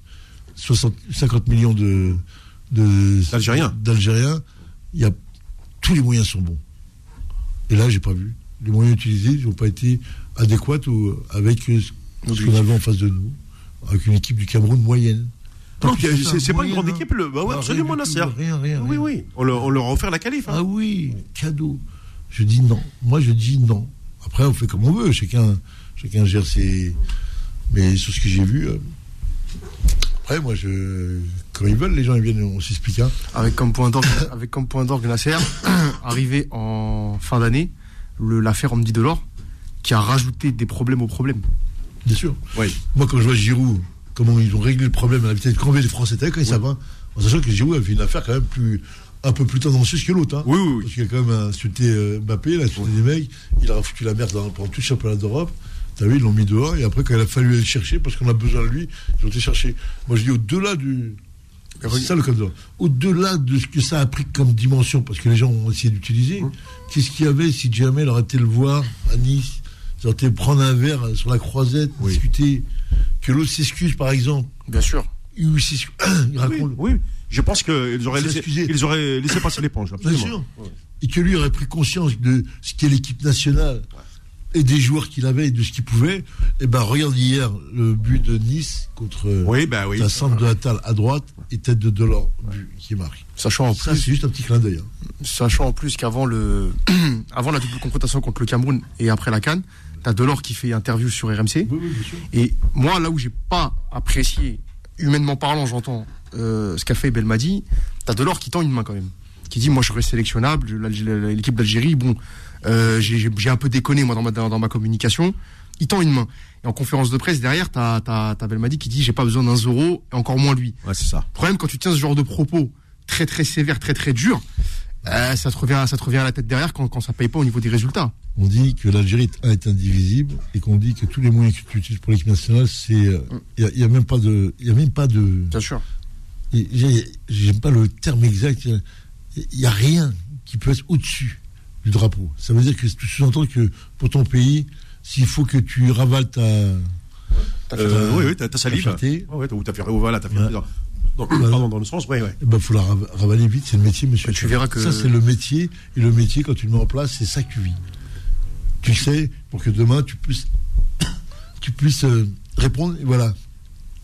Speaker 3: 60, 50 millions de,
Speaker 2: D'Algériens.
Speaker 3: d'Algériens, il y a, tous les moyens sont bons. Et là, j'ai pas vu. Les moyens utilisés n'ont pas été adéquats ou avec ce qu'on avait en face de nous, avec une équipe du Cameroun moyenne.
Speaker 2: Non, c'est- pas une grande
Speaker 3: hein.
Speaker 2: équipe, le- bah ouais,
Speaker 3: Ah,
Speaker 2: absolument, Nasser.
Speaker 3: Rien, rien,
Speaker 2: Oui, oui. On leur, on leur a offert la qualif. hein.
Speaker 3: Ah oui, cadeau. Je dis non. Moi, je dis non. Après, on fait comme on veut. Chacun, chacun gère ses. Mais sur ce que j'ai vu. euh, Après, moi, je. Quand ils veulent, les gens ils viennent, on s'explique. Hein.
Speaker 4: Avec comme point d'orgue, avec comme point d'orgue Nasser, arrivé en fin d'année, l'affaire Omdi Delors, qui a rajouté des problèmes aux problèmes.
Speaker 3: Bien sûr.
Speaker 2: Oui.
Speaker 3: Moi, quand je vois Giroud, comment ils ont réglé le problème à la vitesse de Cambé, les Français étaient quand ils savent, hein, en sachant que Giroud a fait une affaire quand même plus, un peu plus tendancieuse que l'autre. Hein.
Speaker 2: Oui, oui, oui.
Speaker 3: Parce qu'il y a quand même insulté euh, Mbappé, il a insulté des mecs, il a foutu la merde dans, pendant tout le championnat d'Europe. T'as vu, ils l'ont mis dehors, et après, quand il a fallu aller le chercher, parce qu'on a besoin de lui, ils ont été chercher. Moi, je dis au-delà du. C'est ça le Au-delà de ce que ça a pris comme dimension, parce que les gens ont essayé d'utiliser, qu'est-ce qu'il y avait si jamais il aurait été le voir à Nice, prendre un verre sur la croisette, discuter, que l'autre s'excuse par exemple,
Speaker 4: Bien sûr.
Speaker 3: il, s'excuse- il
Speaker 2: Oui,
Speaker 3: raconte,
Speaker 2: oui. Je pense qu'ils auraient, laissé, ils auraient laissé passer l'éponge,
Speaker 3: bien sûr, et que lui aurait pris conscience de ce qu'est l'équipe nationale et des joueurs qu'il avait et de ce qu'il pouvait, et ben regarde hier le but de Nice contre
Speaker 2: Oui, bah oui.
Speaker 3: la centre de Attal à droite et tête de Delors qui marque.
Speaker 4: Sachant en
Speaker 3: Ça,
Speaker 4: plus,
Speaker 3: c'est juste un petit clin d'œil. hein.
Speaker 4: sachant en plus qu'avant le, avant la double confrontation contre le Cameroun et après la Cannes, t'as Delors qui fait interview sur RMC.
Speaker 3: Oui, oui, bien sûr.
Speaker 4: Et moi, là où j'ai pas apprécié, humainement parlant, j'entends euh, ce qu'a fait Belmadi, t'as Delors qui tend une main quand même, qui dit moi je serai sélectionnable, l'équipe d'Algérie, bon, euh, j'ai un peu déconné moi dans ma, dans, dans ma communication. Il tend une main. Et en conférence de presse derrière, t'as Belmadi qui dit j'ai pas besoin d'un euro et encore moins lui.
Speaker 2: Ouais, c'est ça.
Speaker 4: Le problème quand tu tiens ce genre de propos très très sévères, très très durs, euh, ça te revient ça te revient à la tête derrière quand quand ça paye pas au niveau des résultats.
Speaker 3: On dit que l'Algérie est, est indivisible et qu'on dit que tous les moyens que tu utilises pour l'équipe nationale, c'est. Il n'y a, même pas de. Il a même pas de.
Speaker 4: Bien sûr.
Speaker 3: J'aime pas le terme exact. Il n'y a rien qui peut être au-dessus du drapeau. Ça veut dire que tu sous-entends que pour ton pays, s'il faut que tu ravales ta.
Speaker 2: Euh, oui, oui, t'as ta salive.
Speaker 3: ta fierté,
Speaker 2: Ouais, ouais, t'as- ou t'as fait, oh, voilà, t'as fait.
Speaker 3: Ouais.
Speaker 2: Dans- dans- pardon, dans le sens, ouais, ouais.
Speaker 3: il ben, faut la rav- ravaler vite, c'est le métier, monsieur.
Speaker 4: Tu verras que-
Speaker 3: Ça, c'est le métier. Et le métier, quand tu le mets en place, c'est ça que tu vis. Tu sais, pour que demain, tu puisses, tu puisses euh, répondre. Et voilà.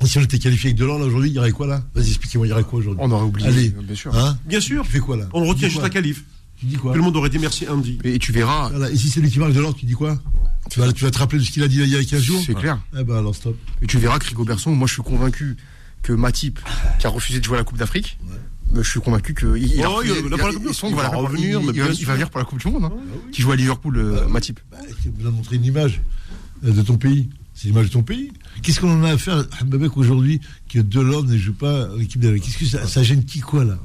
Speaker 3: Et si on était qualifié avec Delors, là, aujourd'hui, il y aurait quoi, là? Vas-y, expliquez-moi, il y aurait quoi aujourd'hui?
Speaker 4: On aurait oublié,
Speaker 3: Allez,
Speaker 4: bien sûr.
Speaker 3: Hein?
Speaker 2: Bien sûr.
Speaker 3: Tu fais quoi, là?
Speaker 2: On retient juste la qualif.
Speaker 3: Tu dis quoi?
Speaker 2: Tout le monde aurait dit merci Andy.
Speaker 4: Et, et tu verras,
Speaker 3: Voilà. Et si c'est lui qui marque Delors, tu dis quoi? Tu vas, tu vas te rappeler de ce qu'il a dit il y a 15 jours?
Speaker 4: C'est clair.
Speaker 3: Eh ben, alors, stop.
Speaker 4: Et tu verras que Rigo Berson, moi je suis convaincu que Matip, qui a refusé de jouer à la Coupe d'Afrique, je suis convaincu qu'il il,
Speaker 2: Oh, il va
Speaker 4: il- il
Speaker 2: revenir,
Speaker 4: il- va-
Speaker 2: bien
Speaker 4: il va
Speaker 2: sûr.
Speaker 4: venir pour la Coupe du Monde, hein, qui joue à Liverpool, euh, Matip.
Speaker 3: Bah, tu as montrer une image euh, de ton pays. C'est l'image de ton pays. Qu'est-ce qu'on en a à faire, Mbabek, aujourd'hui, que Delors ne joue pas à l'équipe d'Algérie Qu'est-ce que ça, ça gêne qui, quoi, là?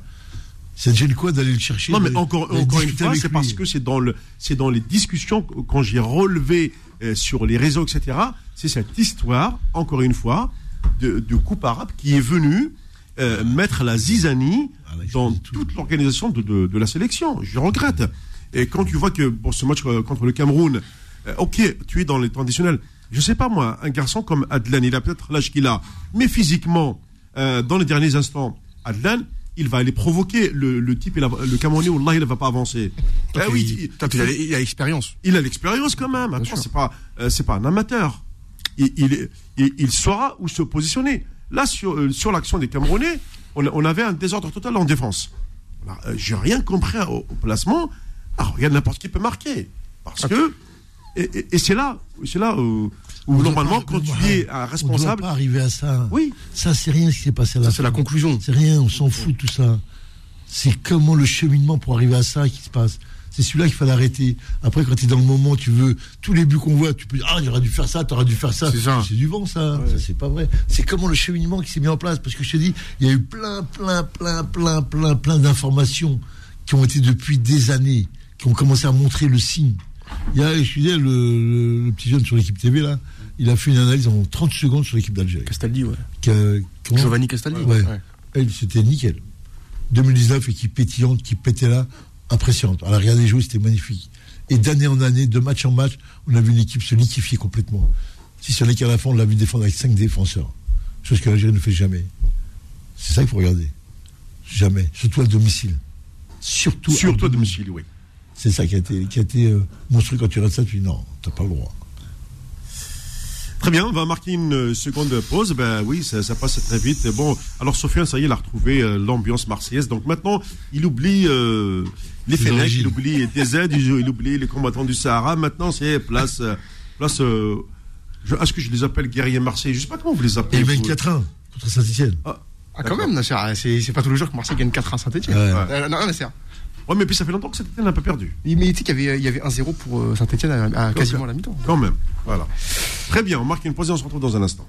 Speaker 3: Ça te gêne quoi d'aller le chercher
Speaker 2: Non, mais encore, encore une fois, c'est parce que c'est dans, le, c'est dans les discussions, que- quand j'ai relevé euh, sur les réseaux, etc., c'est cette histoire, encore une fois, de, de coupe arabe qui est venu euh, mettre la zizanie
Speaker 3: Ah, là,
Speaker 2: dans toute l'organisation de, de, de la sélection. Je regrette. Et quand tu vois que pour ce match euh, contre le Cameroun, euh, ok, tu es dans les temps additionnels. Je sais pas moi, un garçon comme Adlan, il a peut-être l'âge qu'il a, mais physiquement, euh, dans les derniers instants, Adlan, il va aller provoquer le, le type, a- le Camerounais, Wallah, il ne va pas avancer.
Speaker 4: Toi,
Speaker 2: Eh oui,
Speaker 4: il a- il a l'expérience.
Speaker 2: il a l'expérience quand même. Attends, c'est pas, euh, c'est pas un amateur. Il, il, est- il, il saura où se positionner. Là, sur, euh, sur l'action des Camerounais, on, on avait un désordre total en défense. Euh, J'ai rien compris au, au placement. Alors, regarde, n'importe qui peut marquer. Parce que. Et, et- et c'est là, là où,
Speaker 3: On
Speaker 2: normalement, quand tu
Speaker 3: on-
Speaker 2: es un
Speaker 3: On
Speaker 2: responsable.
Speaker 3: pas arriver à ça.
Speaker 2: Oui.
Speaker 3: Ça, c'est rien ce qui s'est passé à la
Speaker 4: Ça, c'est la conclusion.
Speaker 3: C'est rien, on s'en fout de tout ça. C'est comment le cheminement pour arriver à ça qui se passe. C'est celui-là qu'il fallait arrêter. Après, quand tu es dans le moment, tu veux tous les buts qu'on voit, tu peux dire Ah, j'aurais dû faire ça, t'aurais dû faire ça.
Speaker 4: C'est
Speaker 3: du vent, ça. Ça, c'est pas vrai. C'est comment le cheminement qui s'est mis en place. Parce que je te dis, il y a eu plein, plein, plein, plein, plein, plein d'informations qui ont été depuis des années, qui ont commencé à montrer le signe. Il y a, je disais, le, le- le petit jeune sur l'équipe TV, là, il a fait une analyse en 30 secondes sur l'équipe d'Algérie.
Speaker 4: Castaldi, ouais. Giovanni Castaldi.
Speaker 3: Ouais. Elle, c'était nickel. 2019, équipe pétillante qui pétait là, impressionnante. À la regarder jouer, c'était magnifique. Et d'année en année, de match en match, on a vu une équipe se liquifier complètement. Si ce n'est qu'à la fin, on l'a vu défendre avec cinq défenseurs. Chose que l'Algérie ne fait jamais. C'est ça qu'il faut regarder. Jamais. Surtout à domicile. Surtout,
Speaker 2: Surtout à
Speaker 3: domicile.
Speaker 2: oui.
Speaker 3: C'est ça qui a été, qui a été euh, monstrueux quand tu restes ça, tu dis non, t'as pas le droit.
Speaker 2: Très bien, on va marquer une euh, seconde pause. Ben oui, ça, ça passe très vite. Et Bon, alors Sofiane, ça y est, il a retrouvé euh, l'ambiance marseillaise. Donc maintenant, il oublie euh, les
Speaker 3: origines.
Speaker 2: il oublie DZ, il, il oublie les combattants du Sahara. Maintenant, c'est place, place. euh, Est-ce que je les appelle guerriers marseillais? Je sais pas comment vous les
Speaker 3: Et
Speaker 2: appelez.
Speaker 3: le
Speaker 2: vous.
Speaker 3: 24-1 contre Saint-Etienne.
Speaker 4: Ah, quand
Speaker 2: D'accord.
Speaker 4: même, Nasser, ah, c'est c'est pas tous les jours que Marseille gagne 4 à Saint-Etienne.
Speaker 3: Ouais.
Speaker 4: non, Nasser.
Speaker 2: Ouais, mais puis ça fait longtemps que été n'a pas perdu.
Speaker 4: Mais tu sais qu'il y avait, il y avait 1-0 pour euh, Saint-Etienne à, à quasiment à la mi-temps.
Speaker 2: Quand même. Voilà. Très bien, on marque une pause et on se retrouve dans un instant.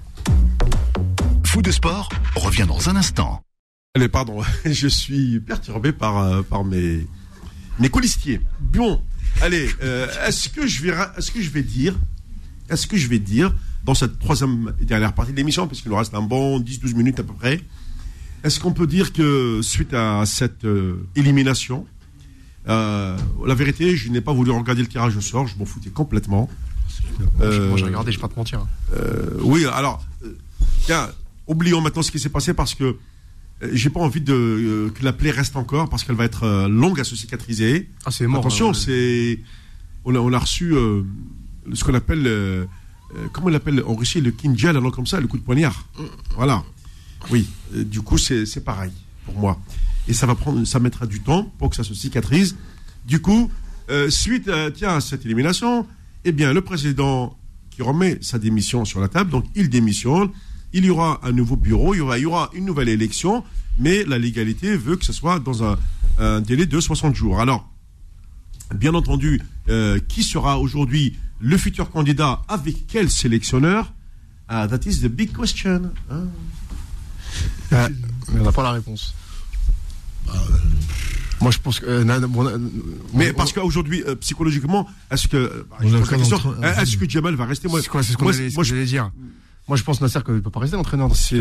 Speaker 1: Fou de sport revient dans un instant.
Speaker 2: Allez, pardon, je suis perturbé par, euh, par mes, mes colistiers. Bon, allez, euh, est-ce que je vais, est-ce que je vais dire, est-ce que je vais dire, dans cette troisième et dernière partie de l'émission, puisqu'il nous reste un bon 10-12 minutes à peu près, est-ce qu'on peut dire que suite à cette euh, élimination, euh, la vérité, je n'ai pas voulu regarder le tirage au sort, je m'en foutais complètement. Euh,
Speaker 4: Moi j'ai regardé, je vais pas te mentir. hein.
Speaker 2: euh, oui, alors, euh, tiens, oublions maintenant ce qui s'est passé parce que euh, j'ai pas envie de, euh, que la plaie reste encore parce qu'elle va être euh, longue à se cicatriser.
Speaker 4: Ah, c'est mort.
Speaker 2: Attention,
Speaker 4: euh,
Speaker 2: c'est. On a, on a reçu euh, ce qu'on appelle. euh, euh, comment on l'appelle en Russie Le kinjal, alors comme ça, le coup de poignard. Voilà. Oui, euh, du coup, c'est c'est pareil pour moi. Et ça va prendre, ça mettra du temps pour que ça se cicatrise. Du coup, euh, suite à, tiens, à cette élimination, eh bien, le président qui remet sa démission sur la table, donc il démissionne. Il y aura un nouveau bureau, il y aura, une nouvelle élection, mais la légalité veut que ce soit dans un, délai de 60 jours. Alors, bien entendu, euh, qui sera aujourd'hui le futur candidat avec quel sélectionneur? Ah, That is the big question. hein.
Speaker 4: On n'a pas la réponse. Moi je pense que. euh, na- na- bon, na-
Speaker 2: Mais
Speaker 4: on-
Speaker 2: parce qu'aujourd'hui, euh, psychologiquement, est-ce que, euh, bah, euh, est-ce que Jamal va rester? Moi,
Speaker 4: c'est quoi, c'est ce qu'on
Speaker 2: moi,
Speaker 4: allait, ce
Speaker 2: moi,
Speaker 4: que
Speaker 2: je-
Speaker 4: j'allais dire. Moi je pense Nasser qu'il ne peut pas rester l'entraîneur dans cette.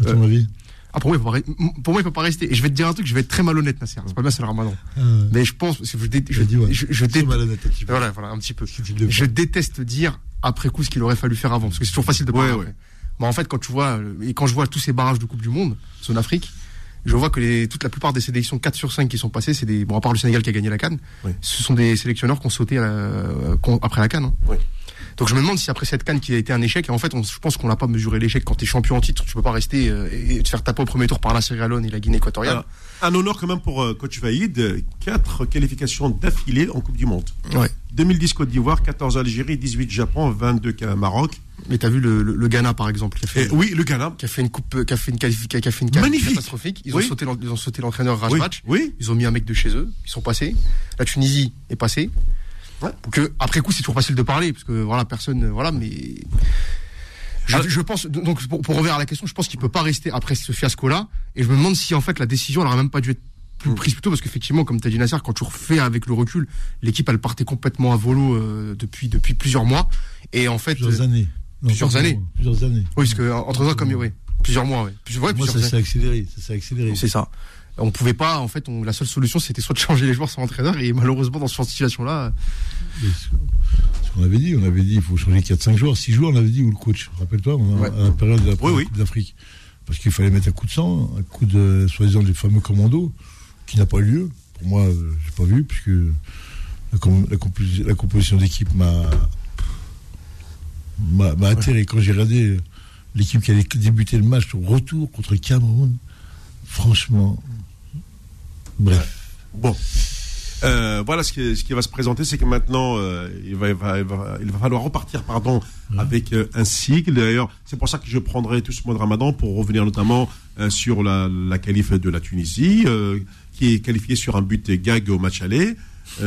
Speaker 3: À ton avis?
Speaker 4: Ah, pour moi, il pour moi, il peut pas rester. Et je vais te dire un truc, je vais être très malhonnête, Nasser. C'est pas bien, c'est le ramadan.
Speaker 3: Euh,
Speaker 4: Mais je pense, parce que je, dé- je,
Speaker 3: J'ai dit, ouais.
Speaker 4: je, je dé-
Speaker 3: C'est malhonnête, un petit peu.
Speaker 4: voilà, voilà, un petit peu. Je déteste dire après coup ce qu'il aurait fallu faire avant, parce que c'est toujours facile de parler.
Speaker 2: Ouais,
Speaker 4: après.
Speaker 2: ouais.
Speaker 4: Mais en fait, quand tu vois, euh, et quand je vois tous ces barrages de Coupe du Monde, zone Afrique, je vois que les, toute la plupart des sélections 4 sur 5 qui sont passées, c'est des, bon, à part le Sénégal qui a gagné la Cannes,
Speaker 2: Oui.
Speaker 4: ce sont des sélectionneurs qui ont sauté à la- qu'on- après la Cannes. hein.
Speaker 2: Oui.
Speaker 4: Donc je me demande si après cette Cannes qui a été un échec, et en fait, on- je pense qu'on n'a pas mesuré l'échec quand tu es champion en titre, tu peux pas rester euh, et te faire taper au premier tour par la Sierra Leone et la Guinée équatoriale.
Speaker 2: Alors, un honneur quand même pour euh, coach Vaïd, quatre qualifications d'affilée en Coupe du Monde.
Speaker 4: Ouais.
Speaker 2: 2010 Côte d'Ivoire, 14 Algérie, 18 Japon, 22 Ca- Maroc.
Speaker 4: Mais t'as vu le, le, le Ghana par exemple qui a fait,
Speaker 2: Et oui, le Ghana.
Speaker 4: qui a fait une coupe, qui a fait une qualification, qui a fait une
Speaker 2: Magnifique.
Speaker 4: catastrophique. Ils
Speaker 2: Oui.
Speaker 4: ont sauté, ils ont sauté l'entraîneur
Speaker 2: Oui,
Speaker 4: Rajmatch.
Speaker 2: oui.
Speaker 4: Ils ont mis un mec de chez eux. Ils sont passés. La Tunisie est passée.
Speaker 2: Ouais.
Speaker 4: Donc euh, après coup, c'est toujours facile de parler parce que voilà, personne, euh, voilà, mais je,
Speaker 2: Ah.
Speaker 4: je pense donc pour, pour revenir à la question, je pense qu'il peut pas rester après ce fiasco-là. Et je me demande si en fait la décision elle aurait même pas dû être plus
Speaker 2: Mm.
Speaker 4: prise plus tôt parce qu'effectivement, comme tu as dit Nasser, quand tu refais avec le recul, l'équipe elle partait complètement à volo euh, depuis depuis plusieurs mois. Et en fait,
Speaker 3: Plusieurs
Speaker 4: euh,
Speaker 3: années.
Speaker 4: Plusieurs années.
Speaker 3: Plusieurs années.
Speaker 4: oui, parce que entre temps comme oui, plusieurs mois, oui, plusieurs, ouais,
Speaker 3: Moi,
Speaker 4: plusieurs
Speaker 3: ça s'est accéléré. Ça s'est accéléré.
Speaker 4: c'est ça. On pouvait pas, en fait, on, la seule solution, c'était soit de changer les joueurs sans entraîneur, et malheureusement, dans ce genre de situation-là,
Speaker 3: Ce qu'on avait dit, on avait dit il faut changer 4-5 joueurs, 6 joueurs, on avait dit, ou le coach. Rappelle-toi, on a-
Speaker 4: Ouais.
Speaker 3: à la période de la
Speaker 2: oui.
Speaker 3: Coupe d'Afrique. Parce qu'il fallait mettre un coup de sang, un coup de, soi-disant, des fameux commandos, qui n'a pas eu lieu. Pour moi, euh, j'ai pas vu, puisque la, com- la, composi- la composition d'équipe m'a m'a m'a atterré. Quand j'ai regardé euh, l'équipe qui allait débuter le match au retour contre Cameroun, franchement, bref.
Speaker 2: Bon. Euh, voilà ce qui, ce qui va se présenter, c'est que maintenant, euh, il, va, il, va, il, va, il va falloir repartir pardon, avec euh, un cycle. D'ailleurs, c'est pour ça que je prendrai tout ce mois de ramadan pour revenir notamment sur la, la qualif de la Tunisie, qui est qualifiée sur un but gag au match aller,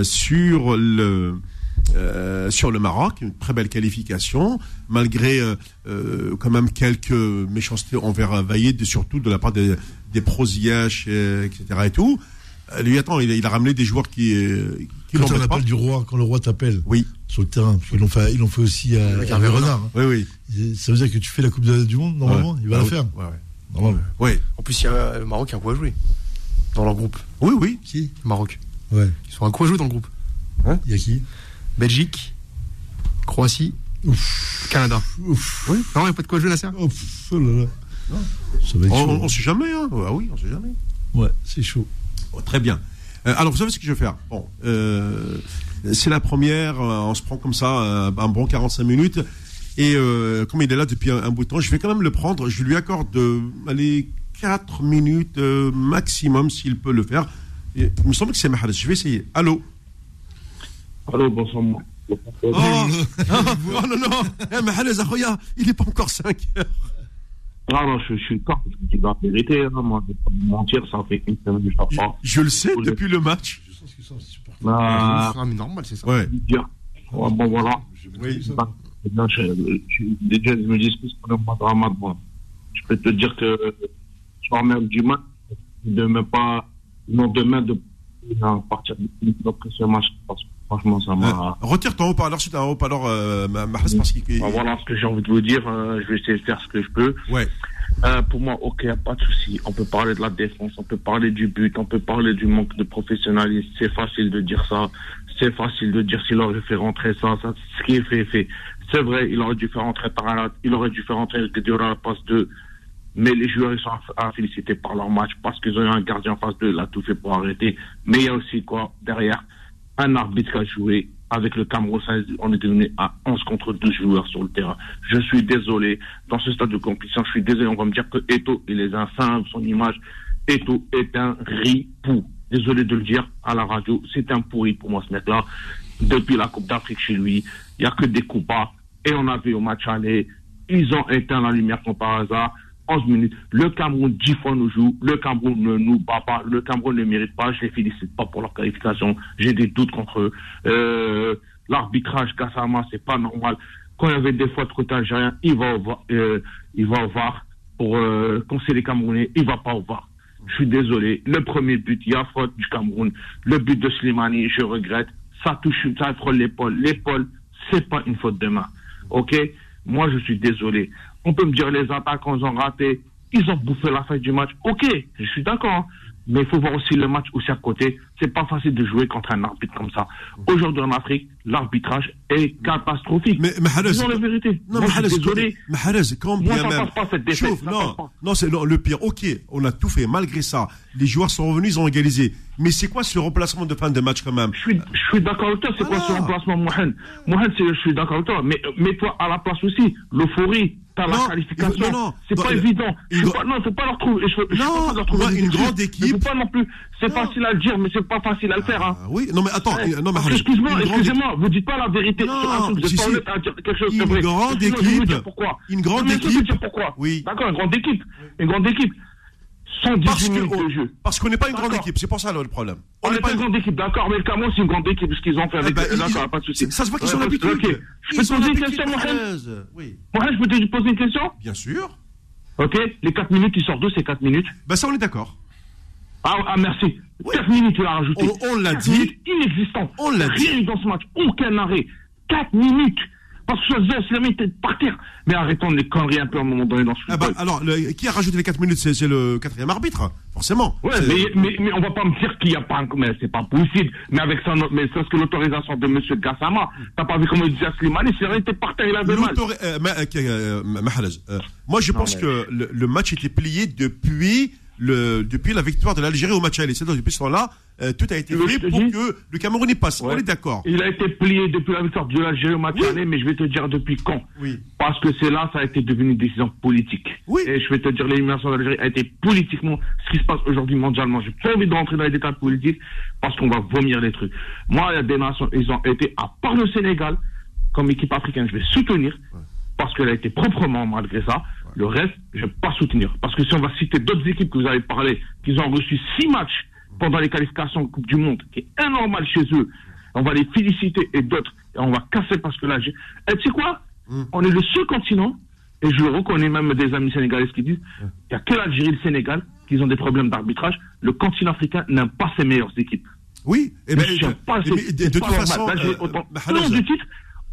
Speaker 2: sur le... euh, sur le Maroc, une très belle qualification, malgré euh, euh, quand même quelques méchancetés envers Vaïd, surtout de la part des, des prosillages, euh, etc. et tout. Lui, attends, il a, il a ramené des joueurs qui, qui
Speaker 3: Quand on appelle du roi, quand le roi t'appelle
Speaker 2: Oui,
Speaker 3: sur le terrain, parce qu'ils l'ont fait, ils l'ont fait aussi à,
Speaker 4: Avec
Speaker 3: à
Speaker 4: Hervé
Speaker 3: Renard. hein.
Speaker 2: oui, oui.
Speaker 3: Ça veut dire que tu fais la Coupe de- du Monde, normalement, il va
Speaker 2: Ah
Speaker 3: la
Speaker 2: oui.
Speaker 3: faire.
Speaker 2: Ouais, ouais.
Speaker 3: Normalement.
Speaker 2: Ouais.
Speaker 4: en plus, il y a le Maroc qui a un coup à jouer dans leur groupe.
Speaker 2: Oui, oui.
Speaker 3: Qui?
Speaker 4: Le Maroc.
Speaker 3: Ouais.
Speaker 4: Ils sont un coup à jouer dans le groupe.
Speaker 3: Il y a qui?
Speaker 4: Belgique, Croatie, Canada.
Speaker 3: Ouf.
Speaker 4: Oui. Non, il n'y a pas de quoi jouer, Nasser
Speaker 3: Oh, pff, oh là là. Ça va être
Speaker 2: On, on sait jamais, hein. Ah oui, on sait jamais.
Speaker 3: Ouais, c'est chaud.
Speaker 2: Oh, très bien. Euh, alors, vous savez ce que je vais faire? Bon, euh, c'est la première. euh, on se prend comme ça euh, un bon 45 minutes. Et euh, comme il est là depuis un, un bout de temps, je vais quand même le prendre. Je lui accorde, euh, allez, 4 minutes euh, maximum s'il peut le faire. Et, il me semble que c'est Mahrez. Je vais essayer. Allô?
Speaker 5: Allô, bonsoir. moi.
Speaker 2: Oh, oh non, non eh, Mahrez, Akhoya, il n'est pas encore 5 heures.
Speaker 5: Non, non, je, je suis d'accord, je dis la vérité. Hein, moi, je vais pas vous mentir, ça fait une semaine que je
Speaker 2: Je,
Speaker 5: pas.
Speaker 2: je le sais depuis le match.
Speaker 5: Bah,
Speaker 4: Ah, mais normal, c'est ça.
Speaker 2: Ouais.
Speaker 5: Ouais, bon, voilà.
Speaker 2: Oui.
Speaker 5: Je, je, déjà, je me dis qu'on est mois de Ramadan. je peux te dire que soir même du match, de même pas, non demain de à partir de après ce match, parce que franchement, ça m'a.
Speaker 2: Euh, retire ton haut-parleur, c'est un haut-parleur, euh, Mahrez, parce qu'il.
Speaker 5: Bah, voilà ce que j'ai envie de vous dire. euh, je vais essayer de faire ce que je peux.
Speaker 2: Ouais.
Speaker 5: Euh, pour moi, ok, y a pas de souci. On peut parler de la défense, on peut parler du but, on peut parler du manque de professionnalisme. C'est facile de dire ça. C'est facile de dire s'il aurait fait rentrer ça, ça, ce qui est fait est fait. C'est vrai, il aurait dû faire rentrer Paralat, il aurait dû faire rentrer à la passe 2. Mais les joueurs, ils sont à à féliciter par leur match parce qu'ils ont eu un gardien en face d'eux, il a tout fait pour arrêter. Mais il y a aussi quoi, derrière, un arbitre a joué avec le Cameroun, on est devenu à 11 contre 12 joueurs sur le terrain. Je suis désolé, dans ce stade de compétition, je suis désolé, on va me dire que Eto, il est simple, son image, Eto est un ripou. Désolé de le dire à la radio, c'est un pourri pour moi ce mec-là. Depuis la Coupe d'Afrique chez lui, il n'y a que des coups bas. Et on a vu au match aller, ils ont éteint la lumière comme par hasard. 11 minutes. Le Cameroun, 10 fois nous joue. Le Cameroun ne nous bat pas. Le Cameroun ne mérite pas. Je les félicite pas pour leur qualification. J'ai des doutes contre eux. Euh, L'arbitrage, Gassama, c'est pas normal. Quand il y avait des fautes côté algérien, il va au euh, il va au VAR pour euh, conseiller les Camerounais. Il va pas au VAR. Je suis désolé. Le premier but, il y a faute du Cameroun. Le but de Slimani, je regrette. Ça touche, ça frôle l'épaule. L'épaule, c'est pas une faute de main. Ok? Moi, je suis désolé. On peut me dire les attaquants ont raté. Ils ont bouffé la fin du match. Ok, je suis d'accord. Mais il faut voir aussi le match aussi à côté. C'est pas facile de jouer contre un arbitre comme ça. Aujourd'hui en Afrique, l'arbitrage est catastrophique.
Speaker 2: Mais Mahrez,
Speaker 5: Disons la vérité.
Speaker 2: Non,
Speaker 5: Moi, suis désolé.
Speaker 2: Mahrez, quand
Speaker 5: Moi,
Speaker 2: bien
Speaker 5: ça
Speaker 2: même.
Speaker 5: passe pas, cette défaite,
Speaker 2: non,
Speaker 5: pas.
Speaker 2: non, c'est le pire. Ok, on a tout fait. Malgré ça, les joueurs sont revenus, ils ont égalisé. Mais c'est quoi ce remplacement de fin de match quand même?
Speaker 5: Je suis, je suis d'accord avec toi, c'est quoi ce remplacement, Mohamed Mohamed, je suis d'accord avec toi, mais mets-toi à la place aussi. L'euphorie, la
Speaker 2: Non,
Speaker 5: qualification.
Speaker 2: non, non.
Speaker 5: c'est pas évident. pas, non, faut pas leur trouver. Je, je
Speaker 2: Non,
Speaker 5: pas leur trouver
Speaker 2: une grande équipe-
Speaker 5: pas non plus. C'est facile à le dire, mais c'est pas facile à le faire. Hein.
Speaker 2: Ah oui, non mais attends, non
Speaker 5: Excuse-moi, excusez-moi, vous dites pas la vérité
Speaker 2: Non,
Speaker 5: sur un truc, vous
Speaker 2: si,
Speaker 5: êtes pas
Speaker 2: si.
Speaker 5: honnête à dire quelque chose,
Speaker 2: Une
Speaker 5: c'est
Speaker 2: grande équipe.
Speaker 5: pourquoi.
Speaker 2: Une grande équipe.
Speaker 5: pourquoi.
Speaker 2: Oui.
Speaker 5: D'accord, une grande équipe. Une grande équipe. 118
Speaker 2: Parce que
Speaker 5: minutes de jeu.
Speaker 2: parce qu'on n'est pas une grande
Speaker 5: D'accord.
Speaker 2: équipe, c'est pour ça le problème. On n'est
Speaker 5: est
Speaker 2: pas
Speaker 5: une grande équipe, d'accord, mais le Cameroun, c'est une grande équipe, ce qu'ils ont fait avec.
Speaker 2: Eh ben,
Speaker 5: d'accord, pas de souci.
Speaker 2: Ça se voit qu'ils
Speaker 5: Ouais,
Speaker 2: ont
Speaker 5: pas de-
Speaker 2: l'habitude.
Speaker 5: Ok. Je peux te poser une question, Mohamed.
Speaker 2: Oui,
Speaker 5: Mohamed, je peux te poser une question?
Speaker 2: Bien sûr.
Speaker 5: Ok Les 4 minutes, ils sortent d'où ces 4 minutes?
Speaker 2: Ben ça on est d'accord.
Speaker 5: ah, ah, merci. 4 minutes, tu l'as rajouté.
Speaker 2: On- on l'a dit.
Speaker 5: minutes inexistantes.
Speaker 2: On l'a dit.
Speaker 5: Rien dans ce match. Aucun arrêt. 4 minutes. Parce que ça se la était par terre. Mais arrêtons les conneries un peu à un moment donné dans ce
Speaker 2: Ah bah, alors, le- qui a rajouté les 4 minutes C'est c'est le quatrième arbitre, forcément.
Speaker 5: Ouais,
Speaker 2: C'est-
Speaker 5: mais, mais, mais on va pas me dire qu'il n'y a pas un... Mais c'est pas possible. Mais avec ça, mais c'est ce que l'autorisation de M. Gassama. T'as pas vu comment il disait à Slimani S'il était par terre, il avait mal.
Speaker 2: Euh, Ma- euh, euh, euh, moi je pense
Speaker 5: mais-
Speaker 2: que le, le match était plié depuis le depuis la victoire de l'Algérie au match aller. C'est-à-dire depuis ce temps-là, euh, tout a été fait pour
Speaker 5: dis-
Speaker 2: que le Cameroun y passe.
Speaker 5: Ouais.
Speaker 2: On est d'accord.
Speaker 5: Il a été plié depuis la victoire de l'Algérie au match
Speaker 2: Oui.
Speaker 5: aller, mais je vais te dire depuis quand.
Speaker 2: Oui.
Speaker 5: Parce que c'est là, ça a été devenu une décision politique.
Speaker 2: Oui.
Speaker 5: Et je vais te dire, l'élimination de l'Algérie a été politiquement ce qui se passe aujourd'hui mondialement. J'ai pas envie de rentrer dans les détails politiques parce qu'on va vomir les trucs. Moi, il y a des nations, ils ont été, à part le Sénégal, comme équipe africaine, je vais soutenir parce qu'elle a été proprement malgré ça. Le reste, je vais pas soutenir. Parce que si on va citer d'autres équipes que vous avez parlé, qui ont reçu six matchs pendant les qualifications de Coupe du Monde, qui est anormal chez eux, on va les féliciter et d'autres, et on va casser parce que là, et tu sais quoi? On est le seul continent, et je le reconnais même des amis sénégalais qui disent, il n'y a que l'Algérie et le Sénégal qui ont des problèmes d'arbitrage. Le continent africain n'a pas ses meilleures équipes.
Speaker 2: Oui. Et ben,
Speaker 5: Je sais
Speaker 2: euh,
Speaker 5: pas,
Speaker 2: mais de, toute façon, euh,
Speaker 5: du titre,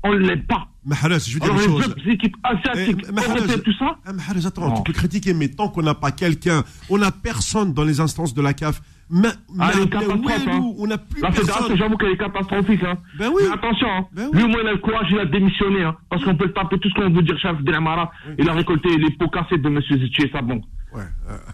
Speaker 5: on ne l'aide pas.
Speaker 2: Mahrez, je veux dire
Speaker 5: Alors
Speaker 2: une
Speaker 5: les
Speaker 2: chose.
Speaker 5: équipes asiatiques,
Speaker 2: Eh, Mahrez,
Speaker 5: tout ça,
Speaker 2: ah, Mahrez, attends,
Speaker 5: Non.
Speaker 2: tu peux critiquer, mais tant qu'on n'a pas quelqu'un, on n'a personne dans les instances de la CAF. Mais,
Speaker 5: Ah,
Speaker 2: mais-
Speaker 5: hein.
Speaker 2: on n'a plus
Speaker 5: La fédération, j'avoue qu'elle est catastrophique. Hein.
Speaker 2: Ben oui.
Speaker 5: Mais attention, hein.
Speaker 2: Ben oui.
Speaker 5: lui au moins il a le courage, il a démissionné. Hein. Parce qu'on peut le taper tout ce qu'on veut dire, chef de la Mara. Il a récolté les pots cassés de M. Zitier, ça bon.
Speaker 2: Ouais,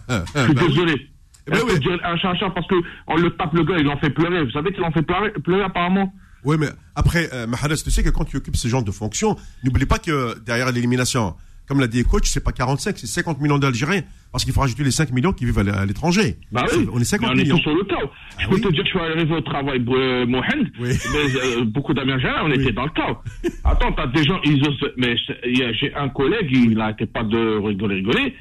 Speaker 2: euh,
Speaker 5: Je suis
Speaker 2: oui.
Speaker 5: désolé.
Speaker 2: Eh ben oui.
Speaker 5: un chat? Parce que on le tape le gars, il en fait pleurer. Vous savez qu'il en fait pleurer, pleurer apparemment.
Speaker 2: Oui, mais après, euh, Mahrez, tu sais que quand tu occupes ce genre de fonction, n'oublie pas que derrière l'élimination, comme l'a dit le coach, c'est pas 45, c'est 50 millions d'Algériens. Parce qu'il faut rajouter les 5 millions qui vivent à l'étranger.
Speaker 5: Bah oui.
Speaker 2: On est 50
Speaker 5: Mais on
Speaker 2: millions.
Speaker 5: était sur le. Je
Speaker 2: Ah
Speaker 5: peux
Speaker 2: oui.
Speaker 5: te dire que je suis arrivé au travail, euh, Mohamed.
Speaker 2: Oui.
Speaker 5: Mais euh, beaucoup d'Américains, on était dans le cas. Attends, t'as des gens, ils osent. Mais j'ai un collègue, il n'arrêtait pas de rigoler, rigoler.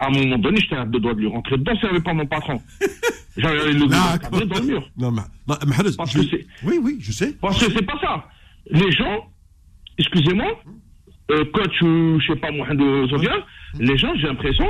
Speaker 5: À un moment donné, j'étais à deux doigts de lui rentrer dedans, avait pas mon patron. J'avais le cadrer dans le mur.
Speaker 2: Non, mais, non,
Speaker 5: Parce
Speaker 2: je-
Speaker 5: que c'est-
Speaker 2: Oui, oui, je sais.
Speaker 5: Parce que c'est pas ça. Les gens, excusez-moi, euh, coach ou je sais pas, Mohamed Zovian, Les gens, j'ai l'impression,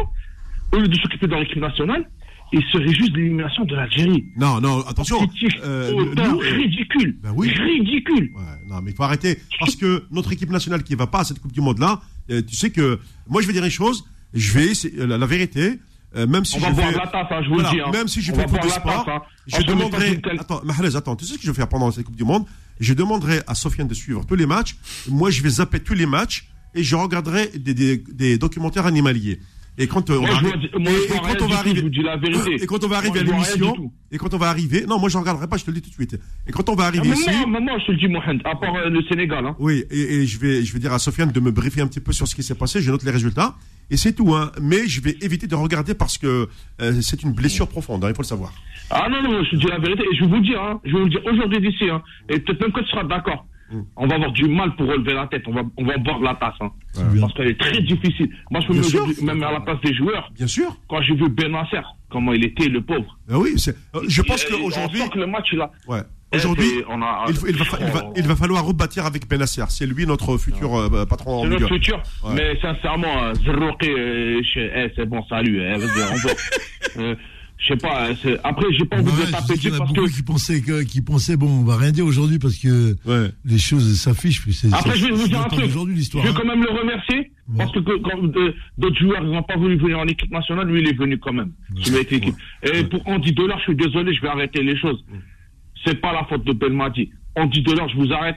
Speaker 5: au lieu de s'occuper de l'équipe nationale, ils se réjouissent de l'élimination de l'Algérie.
Speaker 2: Non, non, attention.
Speaker 5: C'est
Speaker 2: euh, nous-
Speaker 5: ridicule.
Speaker 2: Ben oui.
Speaker 5: Ridicule.
Speaker 2: Ouais, non, mais il faut arrêter. Parce que notre équipe nationale qui va pas à cette Coupe du Monde-là, euh, tu sais que moi, je vais dire une chose. Je vais, c'est euh, la, la vérité, euh, même si
Speaker 5: On
Speaker 2: je
Speaker 5: va
Speaker 2: fais.
Speaker 5: la tasse, hein, je vous
Speaker 2: Voilà,
Speaker 5: le dis. hein.
Speaker 2: Même si je
Speaker 5: On
Speaker 2: fais de sport,
Speaker 5: tasse, hein.
Speaker 2: je demanderai. Attends, Mahrez, attends, tu sais ce que je vais faire pendant cette Coupe du Monde? Je demanderai à Sofiane de suivre tous les matchs. Moi, je vais zapper tous les matchs et je regarderai des, des, des documentaires animaliers. Et quand on va arriver,
Speaker 5: dis
Speaker 2: et quand on va arriver à l'émission, et quand on va arriver, non, moi je regarderai pas, je te le dis tout de suite. Et quand on va arriver ici,
Speaker 5: Maman, maman, je te le dis, Mohamed, à part euh, le Sénégal. Hein.
Speaker 2: oui, et, et je vais, je vais dire à Sofiane de me briefer un petit peu sur ce qui s'est passé. Je note les résultats et c'est tout. Hein. Mais je vais éviter de regarder parce que euh, c'est une blessure profonde. hein, il faut le savoir.
Speaker 5: Ah non, non, je te dis la vérité. Et je vous dire, hein, je vous le dire aujourd'hui d'ici. Hein, et peut-être même que tu seras d'accord. On va avoir du mal pour relever la tête. On va, on va boire la tasse. Hein,
Speaker 3: bien.
Speaker 5: parce qu'elle est très difficile. Moi, je me
Speaker 2: sûr.
Speaker 5: aujourd'hui, même à la place des joueurs,
Speaker 2: Bien sûr.
Speaker 5: quand j'ai vu Benasser, comment il était, le pauvre.
Speaker 2: Ah oui, euh, je pense qu'aujourd'hui,
Speaker 5: que le match, il a.
Speaker 2: ouais, aujourd'hui,
Speaker 5: a-
Speaker 2: il, va, fa- il, va, il va falloir rebâtir avec Benasser. C'est lui notre futur euh, patron en
Speaker 5: C'est notre
Speaker 2: 1.
Speaker 5: futur.
Speaker 2: Ouais.
Speaker 5: Mais sincèrement, euh, euh, eh, c'est bon, salut. on euh, Je sais pas. c'est- Après, j'ai pas envie
Speaker 3: Ouais,
Speaker 5: de
Speaker 3: je
Speaker 5: taper dessus
Speaker 3: en a
Speaker 5: parce
Speaker 3: beaucoup
Speaker 5: que.
Speaker 3: qui pensaient que, qui pensaient, bon, on va rien dire aujourd'hui parce que
Speaker 2: Ouais.
Speaker 3: les choses s'affichent.
Speaker 5: Après, je vais vous dire un truc.
Speaker 3: Aujourd'hui,
Speaker 5: Je
Speaker 3: l'histoire.
Speaker 5: vais
Speaker 3: hein.
Speaker 5: quand même le remercier. Parce que, que- quand euh, d'autres joueurs n'ont pas voulu venir en équipe nationale, lui, il est venu quand même. Équipe. Et pour Andy Dollar, je suis désolé, je vais arrêter les choses. C'est pas la faute de Belmadi. Andy Dollar, je vous arrête.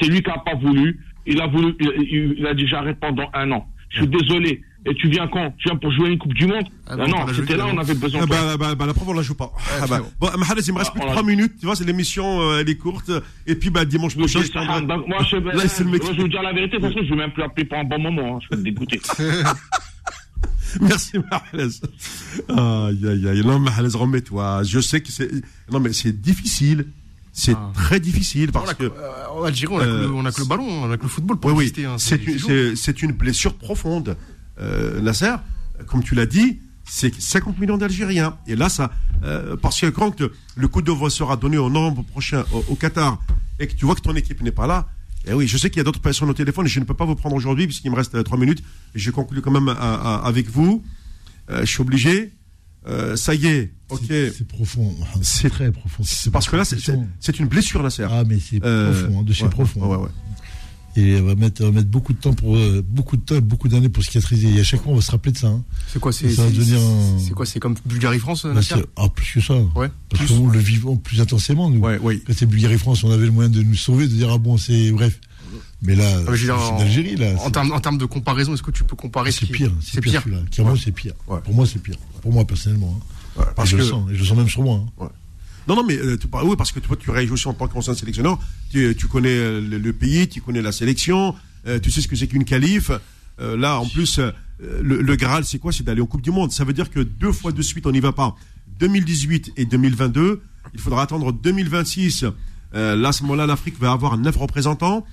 Speaker 5: C'est lui qui a pas voulu. Il a voulu, il, il- il a dit j'arrête pendant un an. Je suis désolé. Et tu viens quand? Tu viens pour jouer une Coupe du Monde?
Speaker 4: Ah
Speaker 5: Ben
Speaker 4: non,
Speaker 5: c'était là, on avait besoin
Speaker 2: Ah
Speaker 5: de toi.
Speaker 2: bah, bah, bah, la preuve, on la joue pas. Ah bah. Bon, Mahrez, il me reste
Speaker 5: Ah,
Speaker 2: plus
Speaker 5: l'a-
Speaker 2: 3 minutes. Tu vois, c'est l'émission, euh, elle est courte. Et puis, bah, dimanche prochain, je prendrai-
Speaker 5: Donc, moi, je,
Speaker 2: Là, c'est le mec.
Speaker 5: moi, je vais vous dire la vérité, parce que je vais même plus appeler pour un bon moment. hein. Je vais me dégoûter.
Speaker 2: Merci Mahrez. Aïe, aïe, aïe. Non, Mahrez, remets-toi. Je sais que c'est. Non, mais c'est difficile. C'est
Speaker 4: Ah.
Speaker 2: très difficile
Speaker 4: On
Speaker 2: parce
Speaker 4: a
Speaker 2: que.
Speaker 4: que- euh, en Algérie, on a, que
Speaker 2: Euh,
Speaker 4: le, on a que le ballon, on a que le football pour
Speaker 2: Oui,
Speaker 4: hein.
Speaker 2: Une, c'est une blessure profonde. Euh, Nasser, comme tu l'as dit, c'est 50 millions d'Algériens. Et là, ça. euh, parce que quand le coup d'envoi sera donné au novembre prochain au, au Qatar et que tu vois que ton équipe n'est pas là. Et oui, je sais qu'il y a d'autres personnes au téléphone et je ne peux pas vous prendre aujourd'hui puisqu'il me reste 3 minutes. Je conclue quand même à- à- avec vous. Euh, je suis obligé. Euh, ça y est, ok.
Speaker 3: C'est profond.
Speaker 2: C'est-
Speaker 3: très profond.
Speaker 2: C'est parce que là, c'est- une blessure, Nasser.
Speaker 3: Ah, mais c'est
Speaker 2: Euh,
Speaker 3: profond, hein, de chez
Speaker 2: ouais,
Speaker 3: profond.
Speaker 2: ouais, ouais.
Speaker 3: Et on va mettre, on va mettre beaucoup de temps pour, euh, beaucoup de temps, et beaucoup d'années pour cicatriser. Et à chaque fois, on va se rappeler de ça. hein.
Speaker 4: C'est quoi C'est
Speaker 3: un-
Speaker 4: quoi C'est comme Bulgarie-France, Nasser
Speaker 3: c'est- ah, plus que ça.
Speaker 4: Ouais.
Speaker 3: Parce qu'on le vivons plus intensément, nous.
Speaker 2: Ouais.
Speaker 3: Quand c'est Bulgarie-France, on avait le moyen de nous sauver, de dire, ah bon, c'est, bref. Mais là,
Speaker 4: Ah, je
Speaker 3: c'est
Speaker 4: en-
Speaker 3: d'Algérie, là.
Speaker 4: En termes, en termes de comparaison, est-ce que tu peux comparer ce
Speaker 3: C'est pire, c'est pire, celui-là. Clairement, c'est pire.
Speaker 2: Ouais.
Speaker 3: Pour moi, c'est pire. Pour moi, personnellement. hein.
Speaker 2: Ouais,
Speaker 3: Et
Speaker 2: parce
Speaker 3: je
Speaker 2: que
Speaker 3: le sens, et je le sens même sur moi. hein.
Speaker 2: Non, non, mais euh, tu, oui, parce que toi, tu réagis aussi en tant qu'ancien sélectionneur. Tu, connais euh, le, pays, tu connais la sélection, euh, tu sais ce que c'est qu'une qualif. Euh, là, en plus, le, Graal, c'est quoi? C'est d'aller en Coupe du Monde. Ça veut dire que deux fois de suite, on n'y va pas. 2018 et 2022, il faudra attendre 2026. Euh, là, à ce moment-là, l'Afrique va avoir neuf représentants.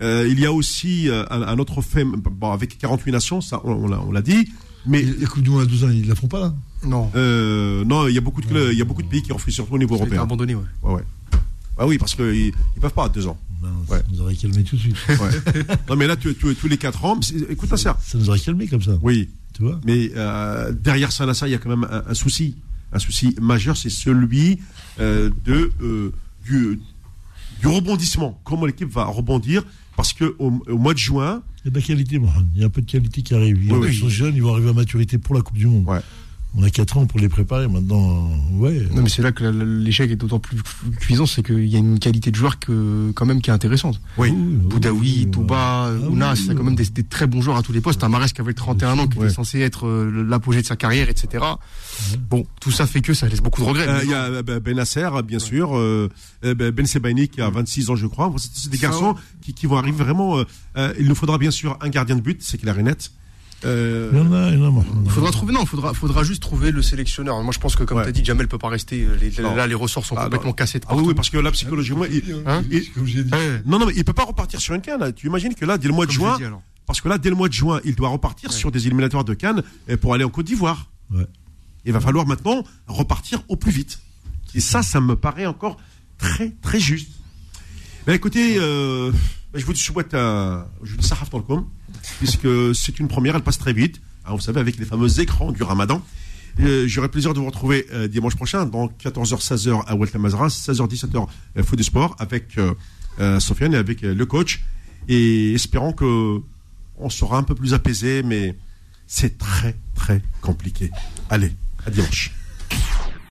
Speaker 2: Il y a aussi un, autre fait, avec 48 nations, ça, on, l'a- dit. Mais
Speaker 3: la Coupe du Monde à 12 ans, ils la font pas, là?
Speaker 4: Non.
Speaker 2: euh, non, il y a beaucoup de clubs- il y a beaucoup de pays qui refusent surtout au niveau
Speaker 4: Ça
Speaker 2: européen.
Speaker 4: abandonné, ouais.
Speaker 2: Ouais, ouais. Bah oui, parce qu'ils ils peuvent pas à deux ans. Ouais.
Speaker 3: Ça nous aurait calmé tout de suite.
Speaker 2: Ouais. non, mais là, tu, tu- tous les quatre ans, écoute, ça.
Speaker 3: Ça nous aurait calmé comme ça.
Speaker 2: Oui,
Speaker 3: Tu vois
Speaker 2: mais euh, derrière ça, là, ça, il y a quand même un, un souci. Un souci majeur, c'est celui euh, de, euh, du, du rebondissement. Comment l'équipe va rebondir? Parce que au, mois de juin,
Speaker 3: Il y a de la qualité, Mohamed. Il y a un peu de qualité qui arrive. Il y a
Speaker 2: Oui,
Speaker 3: ils
Speaker 2: oui.
Speaker 3: sont jeunes, ils vont arriver à maturité pour la Coupe du Monde.
Speaker 2: Ouais.
Speaker 3: On a 4 ans pour les préparer. Maintenant, euh, ouais.
Speaker 4: Non, mais c'est là que l'échec est d'autant plus cuisant, c'est qu'il y a une qualité de joueur que, quand même qui est intéressante.
Speaker 2: oui,
Speaker 4: Boudaoui,
Speaker 3: oui,
Speaker 4: Touba,
Speaker 3: ouais.
Speaker 4: Ounas,
Speaker 3: Ah,
Speaker 4: c'est quand même des, des très bons joueurs à tous les postes. Tamares qui avait 31 ans, qui
Speaker 2: Ouais.
Speaker 4: était censé être euh, l'apogée de sa carrière, etc. Bon, tout ça fait que ça laisse beaucoup de regrets.
Speaker 2: Euh, il y a euh, Ben Nasser, bien sûr, euh, Ben Ben Sebaini qui a 26 ans, je crois. C'est des garçons qui, qui vont arriver vraiment. euh, il nous faudra bien sûr un gardien de but, c'est clair et net. Euh,
Speaker 3: Il y en a, il y en a, Mohamed.
Speaker 4: Il faudra trouver, non, il faudra, faudra juste trouver le sélectionneur. Moi, je pense que, comme
Speaker 2: Ouais.
Speaker 4: tu as dit, Jamel peut pas rester. euh, les- là, les ressorts sont
Speaker 2: Ah,
Speaker 4: complètement
Speaker 2: non.
Speaker 4: cassés de
Speaker 2: Ah oui, parce que là, psychologiquement, il,
Speaker 4: Hein
Speaker 2: il-
Speaker 3: Comme j'ai dit.
Speaker 4: Ouais.
Speaker 2: non, non, mais il peut pas repartir sur une canne. là. Tu imagines que là, dès le mois de
Speaker 4: Comme
Speaker 2: juin,
Speaker 4: l'ai dit, alors.
Speaker 2: parce que là, dès le mois de juin, il doit repartir sur des éliminatoires de Cannes euh, pour aller en Côte d'Ivoire.
Speaker 3: Ouais.
Speaker 2: Il va falloir maintenant repartir au plus vite. Et ça, ça me paraît encore très, très juste. Ben écoutez, euh, ben, je vous souhaite un, je vous dis ça, Haftarkum, puisque c'est une première, elle passe très vite. hein, vous savez, avec les fameux écrans du ramadan. Euh, J'aurai plaisir de vous retrouver euh, dimanche prochain, dans 14h, 16h à Welcome Mazra, 16h, 17h, euh, Foot du Sport, avec euh, euh, Sofiane et avec le coach. Et espérons que on sera un peu plus apaisé, mais c'est très, très compliqué. Allez, à dimanche.